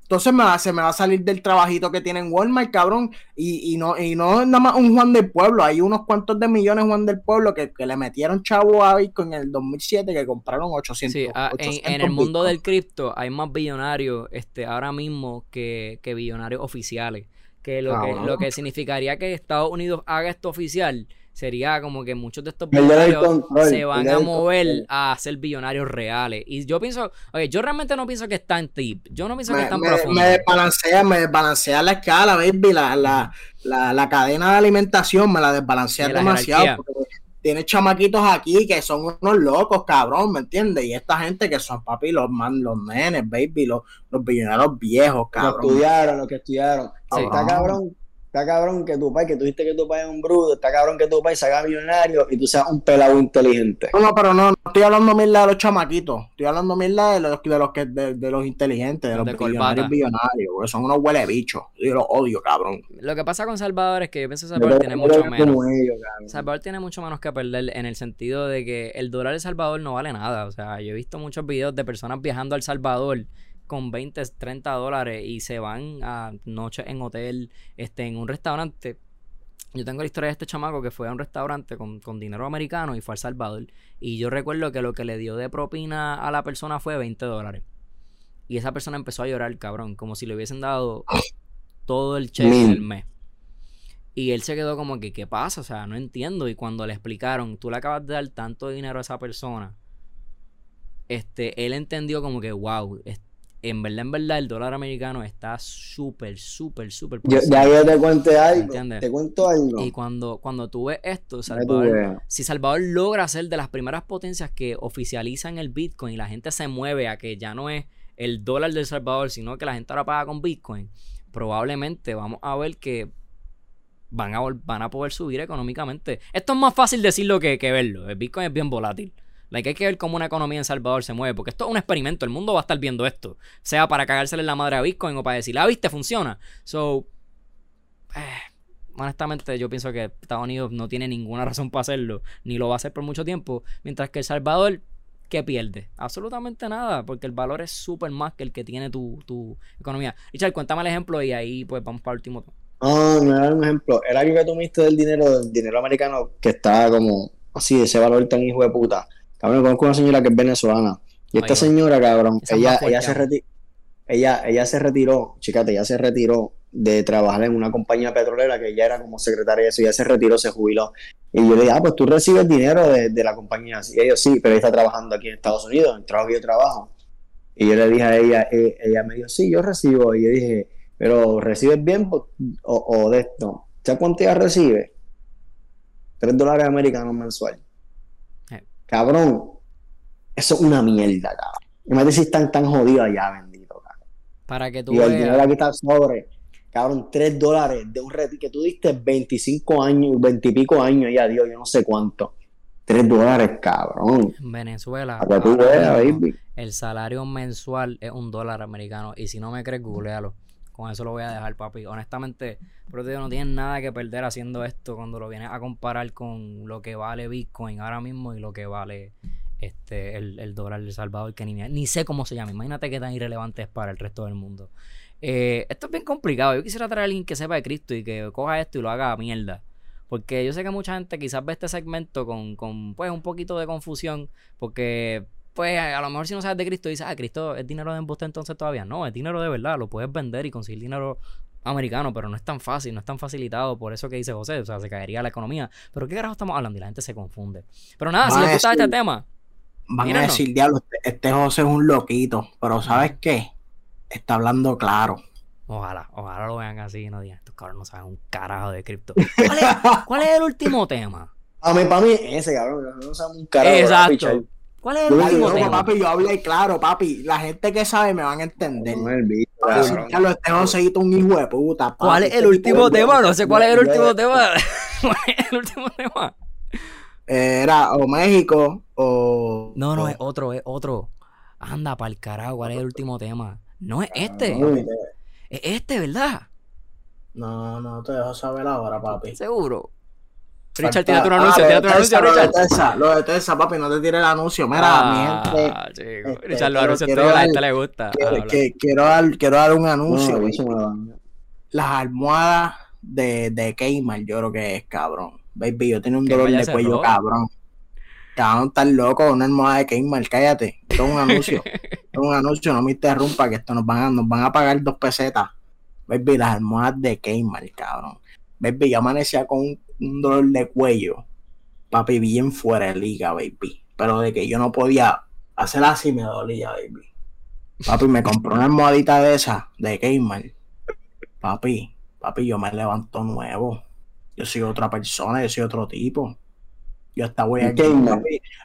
Entonces me va, se me va a salir del trabajito que tiene en Walmart, cabrón. Y, y no y no es nada más un Juan del Pueblo. Hay unos cuantos de millones Juan del Pueblo que, le metieron chavo a Bitcoin en el 2007 que compraron 800. Sí, ah, en, el mundo del cripto hay más billonarios este, ahora mismo que, que billonarios oficiales. Que lo, que lo que significaría que Estados Unidos haga esto oficial sería como que muchos de estos billonarios se van a mover a ser billonarios reales. Y yo pienso, oye, yo realmente no pienso que está en tip. Yo no pienso que está en profundo. Me desbalancea, me desbalancea la escala, baby, la, la, la, la cadena de alimentación me la desbalancea demasiado. Tiene chamaquitos aquí que son unos locos, cabrón, ¿me entiendes? Y esta gente que son papi, los man, los nenes, baby, los, los billonarios viejos, cabrón. Los estudiaron, los que estudiaron. Está cabrón Está cabrón que tu país, que tú dijiste que tu país es un bruto, está cabrón que tu país se haga millonario y tú seas un pelado inteligente. No, no, pero no, no estoy hablando mierda de los chamaquitos, estoy hablando mierda de los, de los, que, de, los inteligentes, de los billonarios billonarios, porque son unos huele bichos. Yo los odio, cabrón. Lo que pasa con Salvador es que yo pienso que Salvador tiene mucho menos. Salvador tiene mucho menos que perder en el sentido de que el dólar de Salvador no vale nada. O sea, yo he visto muchos videos de personas viajando al Salvador con 20, 30 dólares y se van a noche en hotel, este, en un restaurante. Yo tengo la historia de este chamaco que fue a un restaurante con, dinero americano y fue al Salvador. Y yo recuerdo que lo que le dio de propina a la persona fue 20 dólares. Y esa persona empezó a llorar, cabrón, como si le hubiesen dado todo el cheque del mes. Y él se quedó como que, ¿qué pasa? O sea, no entiendo. Y cuando le explicaron, tú le acabas de dar tanto dinero a esa persona, este, él entendió como que, wow, en verdad, en verdad, el dólar americano está súper, súper, súper. ya yo te cuento algo. Te cuento algo. Y cuando, cuando tú ves esto, Salvador, si Salvador logra ser de las primeras potencias que oficializan el Bitcoin y la gente se mueve a que ya no es el dólar del Salvador, sino que la gente ahora paga con Bitcoin, probablemente vamos a ver que van a, van a poder subir económicamente. Esto es más fácil decirlo que, que verlo. El Bitcoin es bien volátil. Like, hay que ver cómo una economía en Salvador se mueve, porque esto es un experimento, el mundo va a estar viendo esto, sea para cagársele la madre a Bitcoin o para decir, ah, viste, funciona. So, eh, honestamente yo pienso que Estados Unidos no tiene ninguna razón para hacerlo, ni lo va a hacer por mucho tiempo, mientras que El Salvador, ¿qué pierde? Absolutamente nada, porque el valor es súper más que el que tiene tu, tu economía. Richard, cuéntame el ejemplo y ahí pues vamos para el último. Ah, me da un ejemplo. El año que tú viste del dinero, del dinero americano, que está como así, ese valor tan hijo de puta. Cabrón, conozco una señora que es venezolana. Y esta señora, cabrón, ella, ella, se retiró, ella, ella se retiró, chicate, ella se retiró de trabajar en una compañía petrolera que ella era como secretaria de eso, ella se retiró, se jubiló. Y yo le dije, ah, pues tú recibes dinero de, la compañía. Y ellos sí, pero ella está trabajando aquí en Estados Unidos, en el trabajo que yo trabajo. Y yo le dije a ella, eh, ella me dijo, sí, yo recibo. Y yo dije, pero ¿recibes bien o, o de esto? ¿Sabes cuánto ella recibe? Tres dólares americanos mensual. Cabrón, eso es una mierda, cabrón. Imagínate si están tan jodidos allá, bendito, cabrón. Para que tú y el dinero aquí está sobre, cabrón, 3 dólares de un retiro que tú diste 25 años, 20 y pico años, ya Dios, yo no sé cuánto. 3 dólares, cabrón. En Venezuela. Para que tú veas, baby. El salario mensual es un dólar americano. Y si no me crees, googlealo. Con eso lo voy a dejar, papi. Honestamente, pero te no tienes nada que perder haciendo esto cuando lo vienes a comparar con lo que vale Bitcoin ahora mismo y lo que vale este el, dólar de Salvador, que ni, ni sé cómo se llama. Imagínate qué tan irrelevante es para el resto del mundo. Eh, esto es bien complicado. Yo quisiera traer a alguien que sepa de Cristo y que coja esto y lo haga a mierda. Porque yo sé que mucha gente quizás ve este segmento con, con pues un poquito de confusión. Porque pues a lo mejor si no sabes de Cristo, dices, ah, Cristo es dinero de embuste entonces todavía. No, es dinero de verdad, lo puedes vender y conseguir dinero americano, pero no es tan fácil, no es tan facilitado, por eso que dice José, o sea, se caería la economía. Pero ¿qué carajo estamos hablando? Y la gente se confunde. Pero nada, si les gusta este tema. Van a decir, diablo, este, este, José es un loquito, pero ¿sabes qué? Está hablando claro. Ojalá, ojalá lo vean así y no digan, estos cabrones no saben un carajo de cripto. ¿Cuál es, el último tema? A mí, para mí, ese cabrón, no saben un carajo. Exacto. ¿Cuál es el último tema? Papi, yo hablé claro, papi. La gente que sabe me van a entender. No, el bicho, Carlos, este Joséito un hijo de puta. ¿Cuál es el último tema? No sé cuál es el último tema. ¿Cuál es el último tema? Era o México o. No, no, es otro, es otro. Anda para el carajo, ¿cuál es el último tema? No es este. Es este, ¿verdad? No, no te dejo saber ahora, papi. ¿Seguro? Richard, tiene tu anuncio, ah, tiene tu anuncio, Lo Richard. de Tessa, lo de Tessa, papi, no te tires el anuncio. Mira, Ah, mi gente. chico. este, Richard, los anuncios todos a gente le gusta. que- quiero, dar, quiero dar un anuncio. No, lo dan. Las almohadas de, de Keymar, yo creo que es cabrón. Baby, yo tenía un dolor de cuello, cabrón. Cabrón, estás loco, una almohada de Keymar, cállate. Esto es un anuncio. Esto es un anuncio, no me interrumpa, que esto nos van a, nos van a pagar dos pesetas. Baby, las almohadas de Keymar, cabrón. Baby, yo amanecía con un, un dolor de cuello. Papi, bien fuera de liga, baby. Pero de que yo no podía hacer así me dolía, baby. Papi, me compró una almohadita de esa, de Keymar. Papi, papi, yo me levanto nuevo. Yo soy otra persona, yo soy otro tipo. Yo hasta voy al gym.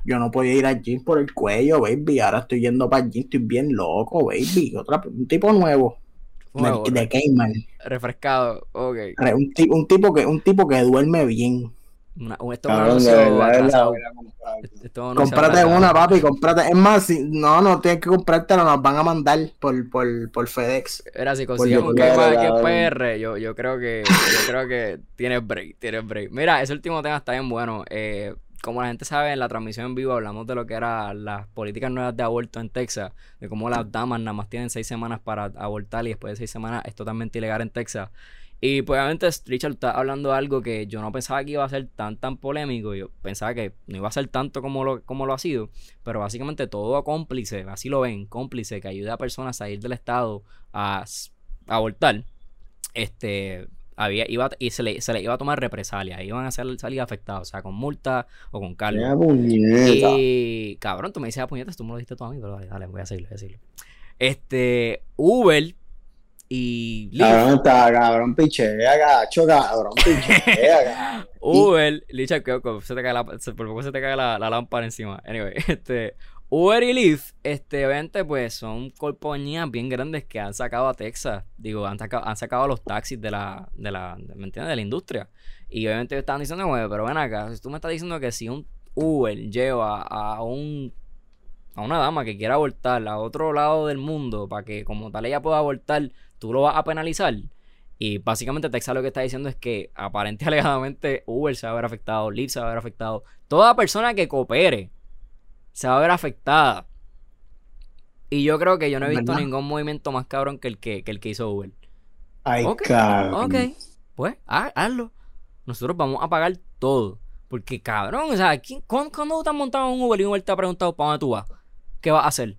Yo no podía ir al gym por el cuello, baby. Ahora estoy yendo para el gym, estoy bien loco, baby. Otra, un tipo nuevo. Nuevo, de, de Keymar. refrescado, ok. Un, un tipo que, un tipo que duerme bien. Una, un- esto Cabrón, anuncio Cómprate atrasado. una, papi, cómprate. Es más, si, no, no tienes que comprártela, nos van a mandar por, por, por FedEx. Era si consigues un claro, aquí en. PR, yo, yo creo que yo creo que tienes break, tienes break. Mira, ese último tema está bien bueno. Eh, como la gente sabe, en la transmisión en vivo hablamos de lo que eran las políticas nuevas de aborto en Texas, de cómo las damas nada más tienen seis semanas para abortar y después de seis semanas es totalmente ilegal en Texas. Y pues obviamente Richard está hablando de algo que yo no pensaba que iba a ser tan tan polémico, yo pensaba que no iba a ser tanto como lo, como lo ha sido, pero básicamente todo cómplice, así lo ven, cómplice que ayuda a personas a salir del estado a, a abortar, este había iba y se le, se le iba a tomar represalia, iban a ser, salir afectados, o sea, con multa o con cargo. Y cabrón, tú me dices a puñetas, tú me lo dijiste tú a mí, pero dale, dale, voy a seguirlo, voy a seguirlo. Este, Uber y Lyft. Cabrón, está cabrón, pichea, gacho, cabrón, pichea, cabrón. Uber, Licha, se te cae la, por poco se te cae la, la lámpara encima. Anyway, este, Uber y Lyft, este, obviamente, pues son compañías bien grandes que han sacado a Texas. Digo, han sacado, han sacado los taxis de la, de la, ¿me entiendes? De la industria. Y obviamente estaban diciendo, güey, pero ven acá, tú me estás diciendo que si un Uber lleva a un a una dama que quiera abortar a otro lado del mundo para que como tal ella pueda abortar, tú lo vas a penalizar. Y básicamente Texas lo que está diciendo es que aparente y alegadamente Uber se va a ver afectado, Lyft se va a ver afectado. Toda persona que coopere se va a ver afectada. Y yo creo que yo no he visto ¿Verdad? ningún movimiento más cabrón que el que, que el que hizo Uber. Ay, Ok, cabrón. Ok, pues ha- hazlo. Nosotros vamos a pagar todo. Porque cabrón, o sea, ¿quién- cuándo, cuándo tú te has montado en un Uber y Uber te ha preguntado para dónde tú vas? ¿Qué vas a hacer?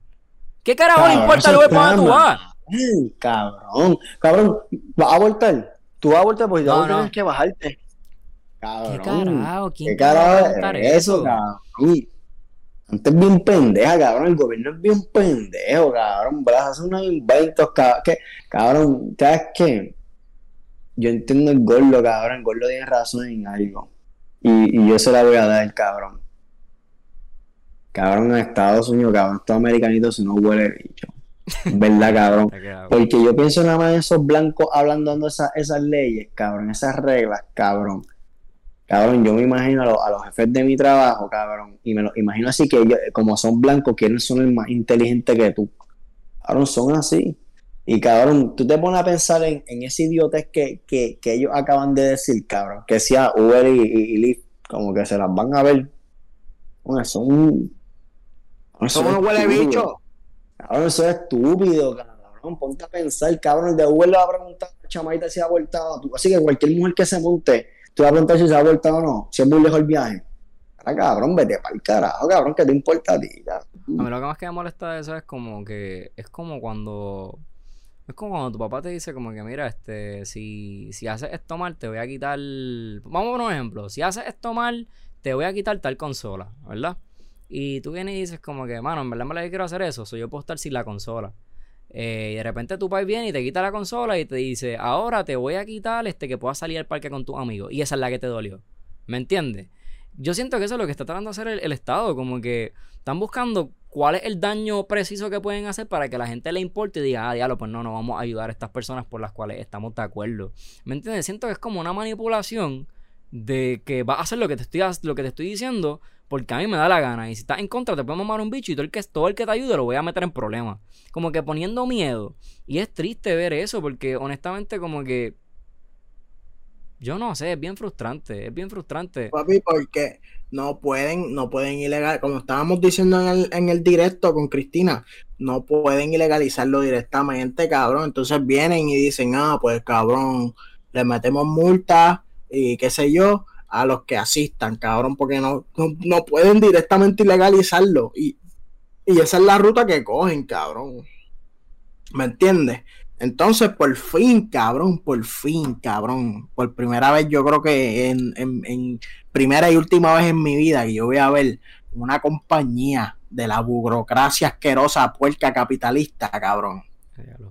¿Qué carajo le Cabrón, importa eso Uber para dónde tú vas? Ay, cabrón. Cabrón, ¿vas a voltar? Tú vas a voltar porque No, no, tienes que bajarte. ¿Qué Cabrón. carajo? ¿Quién ¿Qué carajo va a preguntar es bien pendeja, cabrón. El gobierno es bien pendejo, cabrón. Vas a hacer unos inventos, cabrón. Que, cabrón, ¿sabes qué? Yo entiendo el gordo, cabrón. El gordo tiene razón en algo. Y, y yo se la voy a dar, cabrón. Cabrón, en Estados Unidos, cabrón, estos americanitos si no huele bicho. ¿Verdad, cabrón? Porque yo pienso nada más en esos blancos hablando dando esas, esas leyes, cabrón, esas reglas, cabrón. Cabrón, yo me imagino a, los- a los jefes de mi trabajo, cabrón, y me lo imagino así que ellos, como son blancos, quieren ser el más inteligente que tú. Cabrón, son así. Y cabrón, tú te pones a pensar en, en ese idiotez que, que, que ellos acaban de decir, cabrón, que sea Uber y, y, y Lyft, como que se las van a ver. Bueno, son. Somos unos huele bicho. Cabrón, eso es estúpido, cabrón. Ponte a pensar, cabrón. El de Uber le va a preguntar a la chamaita si ha abortado. Tú- Así que cualquier mujer que se monte, tú vas a preguntar si se ha abortado o no. Si es muy lejos el viaje. Ahora, cabrón, vete para el carajo, cabrón. ¿Qué te importa a ti? A mí lo que más que me molesta de eso es como que es como cuando es como cuando tu papá te dice como que mira, este si si haces esto mal te voy a quitar vamos a un ejemplo, si haces esto mal te voy a quitar tal consola, ¿verdad? Y tú vienes y dices como que, mano, en verdad me la quiero hacer eso, so yo puedo estar sin la consola. Eh, y de repente tu país viene y te quita la consola y te dice, ahora te voy a quitar este que puedas salir al parque con tus amigos. Y esa es la que te dolió. ¿Me entiendes? Yo siento que eso es lo que está tratando de hacer el, Estado, como que están buscando cuál es el daño preciso que pueden hacer para que la gente le importe y diga, ah, diablo, pues no, no vamos a ayudar a estas personas por las cuales estamos de acuerdo. ¿Me entiendes? Siento que es como una manipulación de que vas a hacer lo que te estoy, lo que te estoy diciendo porque a mí me da la gana. Y si estás en contra, te puedo mamar un bicho y todo el que, todo el que te ayude lo voy a meter en problemas. Como que poniendo miedo. Y es triste ver eso porque honestamente como que Yo no sé, es bien frustrante, es bien frustrante. Papi, porque no pueden, no pueden ilegal, como estábamos diciendo en el, en el directo con Cristina, no pueden ilegalizarlo directamente, cabrón. Entonces vienen y dicen, ah, pues cabrón, le metemos multa y qué sé yo a los que asistan, cabrón, porque no, no, pueden directamente ilegalizarlo. Y, y esa es la ruta que cogen, cabrón. ¿Me entiendes? Entonces, por fin, cabrón, por fin, cabrón. Por primera vez, yo creo que en, en, primera y última vez en mi vida que yo voy a ver una compañía de la burocracia asquerosa, puerca capitalista, cabrón,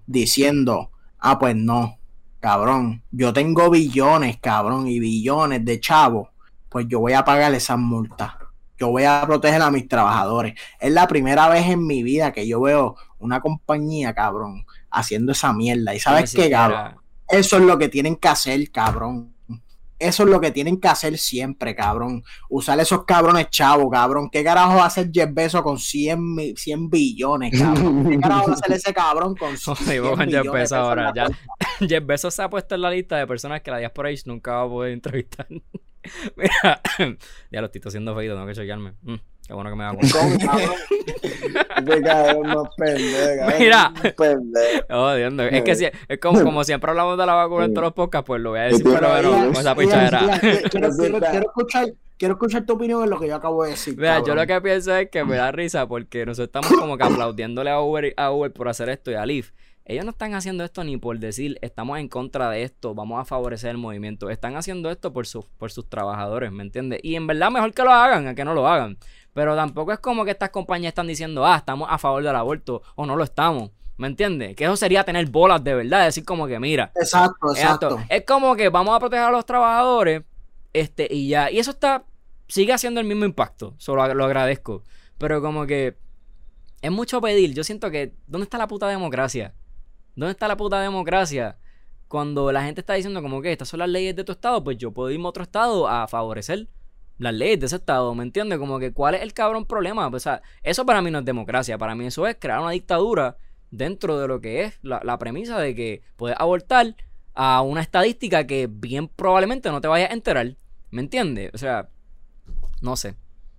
diciendo, ah, pues no, cabrón, yo tengo billones, cabrón, y billones de chavos, pues yo voy a pagar esas multas. Yo voy a proteger a mis trabajadores. Es la primera vez en mi vida que yo veo una compañía, cabrón, haciendo esa mierda. ¿Y sabes qué, cabrón? Eso es lo que tienen que hacer, cabrón. Eso es lo que tienen que hacer siempre, cabrón. Usar esos cabrones chavos, cabrón. ¿Qué carajo va a hacer Jeff Bezos con 100, 100 billones, cabrón? ¿Qué carajo va a hacer ese cabrón con 100 billones? Jeff Bezos ahora. Ya, Jeff Bezos se ha puesto en la lista de personas que la diaspora nunca va a poder entrevistar. Mira, ya lo estoy haciendo feito, tengo que chequearme. Mm. Qué bueno que me da cuenta. Mira. Oh, es que si, es como, como siempre hablamos de la vacuna en todos los podcasts, pues lo voy a decir, pero bueno, con esa pichadera. Quiero, quiero, escuchar, quiero escuchar tu opinión en lo que yo acabo de decir. Mira, yo lo que pienso es que me da risa porque nosotros estamos como que aplaudiéndole a Uber, a Uber por hacer esto y a Lyft. Ellos no están haciendo esto ni por decir estamos en contra de esto, vamos a favorecer el movimiento. Están haciendo esto por, sus por sus trabajadores, ¿me entiendes? Y en verdad mejor que lo hagan a que no lo hagan. Pero tampoco es como que estas compañías están diciendo, ah, estamos a favor del aborto o no lo estamos. ¿Me entiendes? Que eso sería tener bolas de verdad, decir como que mira. Exacto, exacto. Es como que vamos a proteger a los trabajadores, este, y ya. Y eso está, sigue haciendo el mismo impacto. Solo lo agradezco. Pero como que es mucho pedir. Yo siento que, ¿dónde está la puta democracia? ¿Dónde está la puta democracia? Cuando la gente está diciendo como que estas son las leyes de tu estado, pues yo puedo irme a otro estado a favorecer las leyes de ese estado, ¿me entiendes? Como que cuál es el cabrón problema. Pues, o sea, eso para mí no es democracia, para mí eso es crear una dictadura dentro de lo que es la, premisa de que puedes abortar a una estadística que bien probablemente no te vayas a enterar, ¿me entiendes? O sea, no sé.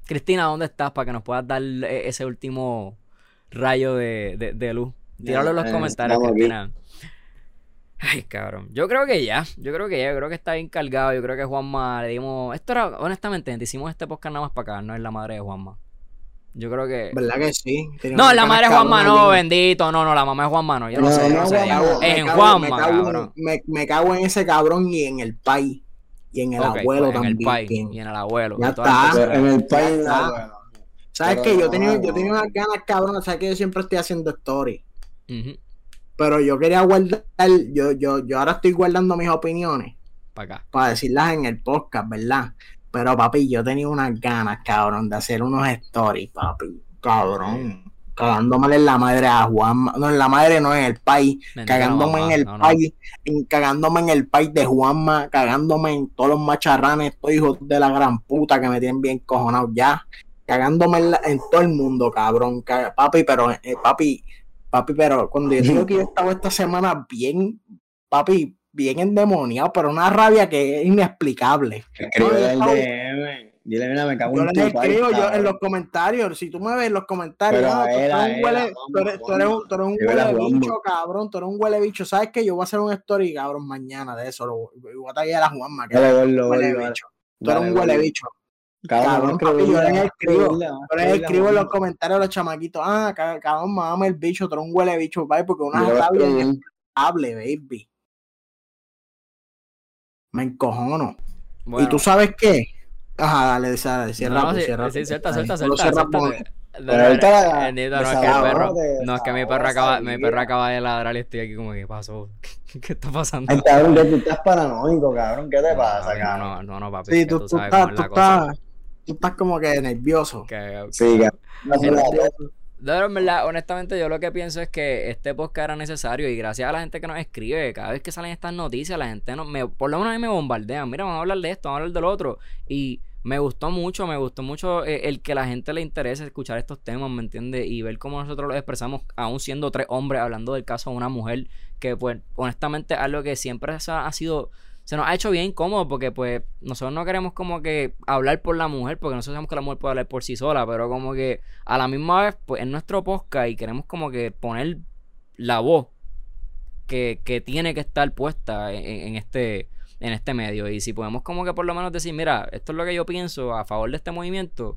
Cristina, ¿dónde estás para que nos puedas dar e, ese último rayo de, de luz? Tíralo en los comentarios. Ay, cabrón. Yo creo que ya. Yo creo que ya. Yo creo que está bien cargado. Yo creo que Juanma le dimos. Esto era, honestamente, hicimos este podcast nada más para acá. No es la madre de Juanma. Yo creo que. ¿Verdad que sí? no, la madre de Juanma no, bendito. No, no, la mamá de Juanma no. Yo no, sé. No, sé. en Juanma, cabrón. Me, cago en ese cabrón y en el país. Y en el abuelo también. En el y en el abuelo. Ya está. En el país. ¿Sabes qué? Yo tenía, yo tenía unas ganas, cabrón. ¿Sabes que yo siempre estoy haciendo Pero yo quería guardar, yo, yo, yo ahora estoy guardando mis opiniones. Para acá. Para decirlas en el podcast, ¿verdad? Pero papi, yo tenía unas ganas, cabrón, de hacer unos stories, papi. Cabrón. Cagándome en la madre a Juanma. No, en la madre no, en el país. cagándome en el país. cagándome en el país de Juanma. Cagándome en todos los macharranes. Estos hijos de la gran puta que me tienen bien cojonado ya. Cagándome en, todo el mundo, cabrón. papi, pero, eh, papi, Papi, pero cuando yo digo que yo estaba esta semana bien, papi, bien endemoniado, pero una rabia que es inexplicable. Escribe el DM. Dile, mira, me cago en tu escribo yo en los comentarios. Si tú me ves en los comentarios, tú, eres un huele, tú, eres, un huele bicho, cabrón. Tú eres un huele bicho. ¿Sabes qué? Yo voy a hacer un story, cabrón, mañana de eso. Lo, voy a tallar a la Juanma. Que huele bicho. Tú eres un huele bicho. Cabrón, yo les escribo, yo les escribo en los comentarios a los chamaquitos, ah, cabrón, mamá el bicho, tú un huele bicho, papi, porque una rabia inexplicable, baby. Me encojono. ¿Y tú sabes qué? Ajá, dale, dale, cierra, no, cierra. Sí, cierta, cierta, cierta. No, es que mi perro acaba, mi perro acaba de ladrar y estoy aquí como, ¿qué pasó? ¿Qué está pasando? Cabrón, tú estás paranoico, cabrón, ¿qué te pasa, cabrón? No, no, no, papi. Sí, tú, tú, estás, tú estás, tú estás como que nervioso. Sí, no, en verdad, honestamente, yo lo que pienso es que este podcast era necesario y gracias a la gente que nos escribe, cada vez que salen estas noticias, la gente no, me, por lo menos a mí me bombardean. Mira, vamos a hablar de esto, vamos a hablar del otro. Y me gustó mucho, me gustó mucho eh, el que la gente le interese escuchar estos temas, ¿me entiendes? Y ver cómo nosotros los expresamos, aún siendo tres hombres, hablando del caso de una mujer, que pues honestamente algo que siempre ha sido se nos ha hecho bien incómodo porque pues nosotros no queremos como que hablar por la mujer, porque nosotros sabemos que la mujer puede hablar por sí sola, pero como que a la misma vez, pues en nuestro podcast y queremos como que poner la voz que, que tiene que estar puesta en, este en este medio y si podemos como que por lo menos decir, mira, esto es lo que yo pienso a favor de este movimiento,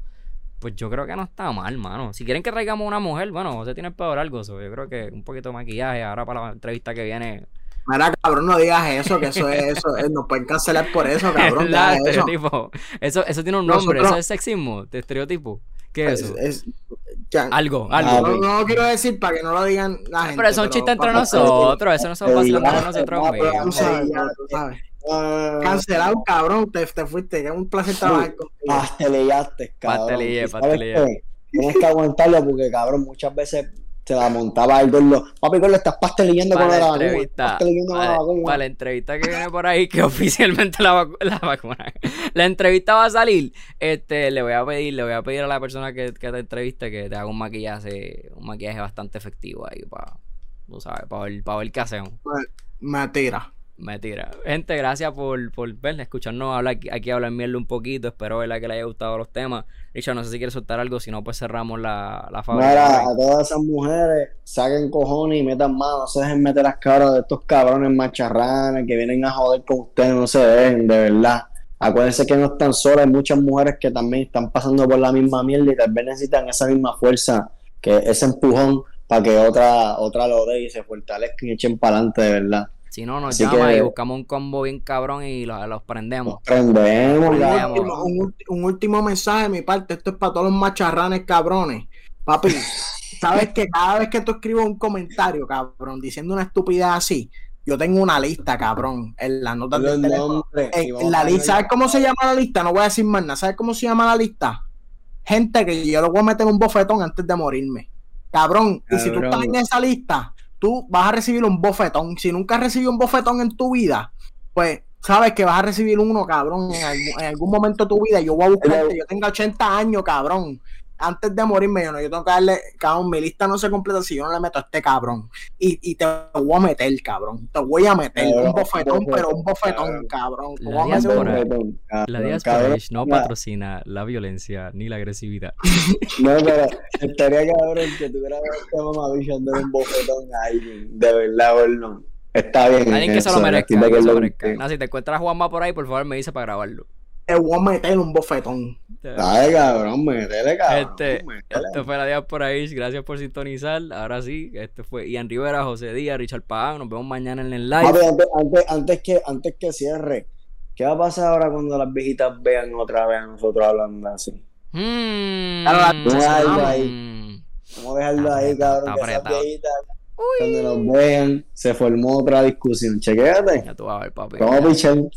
pues yo creo que no está mal, mano. Si quieren que traigamos una mujer, bueno, José tiene peor algo, yo creo que un poquito de maquillaje ahora para la entrevista que viene Mira, cabrón, no digas eso, que eso es eso, eh, nos pueden cancelar por eso, cabrón. estereotipo. Eso. eso. tiene un nombre, eso es sexismo, de estereotipo. ¿Qué es, eso? algo, algo. No, no, quiero decir para que no lo digan la gente. Pero eso es un chiste entre nosotros, eso no se va a entre nosotros mismos. Cancelado, cabrón, te, te fuiste, que es un placer trabajar contigo. Pastelillaste, cabrón. Pastelillé, pastelillé. Tienes que aguantarlo porque, cabrón, muchas veces se la montaba el gordo. Papi, gordo, estás pastelillando con la, la entrevista. Para, la entrevista que viene por ahí, que oficialmente la, la, vacuna. La entrevista va a salir. Este, le voy a pedir, le voy a pedir a la persona que, que te entreviste que te haga un maquillaje, un maquillaje bastante efectivo ahí para, tú sabes, para ver, para ver qué hacemos. Me tira. Mentira. Gente, gracias por, por escucharnos hablar aquí, aquí hablar mierda un poquito. Espero ¿verdad? que le haya gustado los temas. Richard, no sé si quieres soltar algo, si no, pues cerramos la, la fábrica. a todas esas mujeres, saquen cojones y metan manos. No se dejen meter las caras de estos cabrones macharranes que vienen a joder con ustedes, no se dejen, de verdad. Acuérdense que no están solas, hay muchas mujeres que también están pasando por la misma mierda y tal vez necesitan esa misma fuerza, que ese empujón para que otra, otra lo dé y se fortalezcan y echen para adelante, de verdad. Si no, nos llama y buscamos un combo bien cabrón y los, prendemos. prendemos. Un, último, mensaje de mi parte. Esto es para todos los macharranes cabrones. Papi, sabes que cada vez que tú escribes un comentario, cabrón, diciendo una estupidez así, yo tengo una lista, cabrón, en las notas del teléfono. la lista, ¿sabes cómo se llama la lista? No voy a decir más nada. ¿Sabes cómo se llama la lista? Gente que yo lo voy a meter en un bofetón antes de morirme. Cabrón, y si tú estás en esa lista, tú vas a recibir un bofetón. Si nunca has recibido un bofetón en tu vida, pues sabes que vas a recibir uno, cabrón, en algún, momento de tu vida. Yo voy a buscarte, yo tengo 80 años, cabrón antes de morirme, yo, no, yo tengo que darle, cabrón, mi lista no se completa si yo no le meto a este cabrón. Y, y te voy a meter, cabrón. Te voy a meter un bofetón, pero un bofetón, cabrón. La diáspora, la diáspora no patrocina la violencia ni la agresividad. no, pero estaría cabrón que tuviera este mamabicho dándole un bofetón a alguien, de verdad, o no. Está bien. Alguien que se lo merezca. Que se lo merezca. si te encuentras a Juanma por ahí, por favor me dice para grabarlo te voy a meter un bofetón. Dale, cabrón, métele, cabrón. Este, esto fue la día por ahí. Gracias por sintonizar. Ahora sí, este fue Ian Rivera, José Díaz, Richard Pagán. Nos vemos mañana en el live. antes, antes, que, antes que cierre, ¿qué va a pasar ahora cuando las viejitas vean otra vez a nosotros hablando así? Hmm. Vamos a dejarlo ahí. Vamos a dejarlo ahí, cabrón. Que esas viejitas, cuando nos vean, se formó otra discusión. Chequéate. Ya tú vas a ver, papi. Vamos, pichón.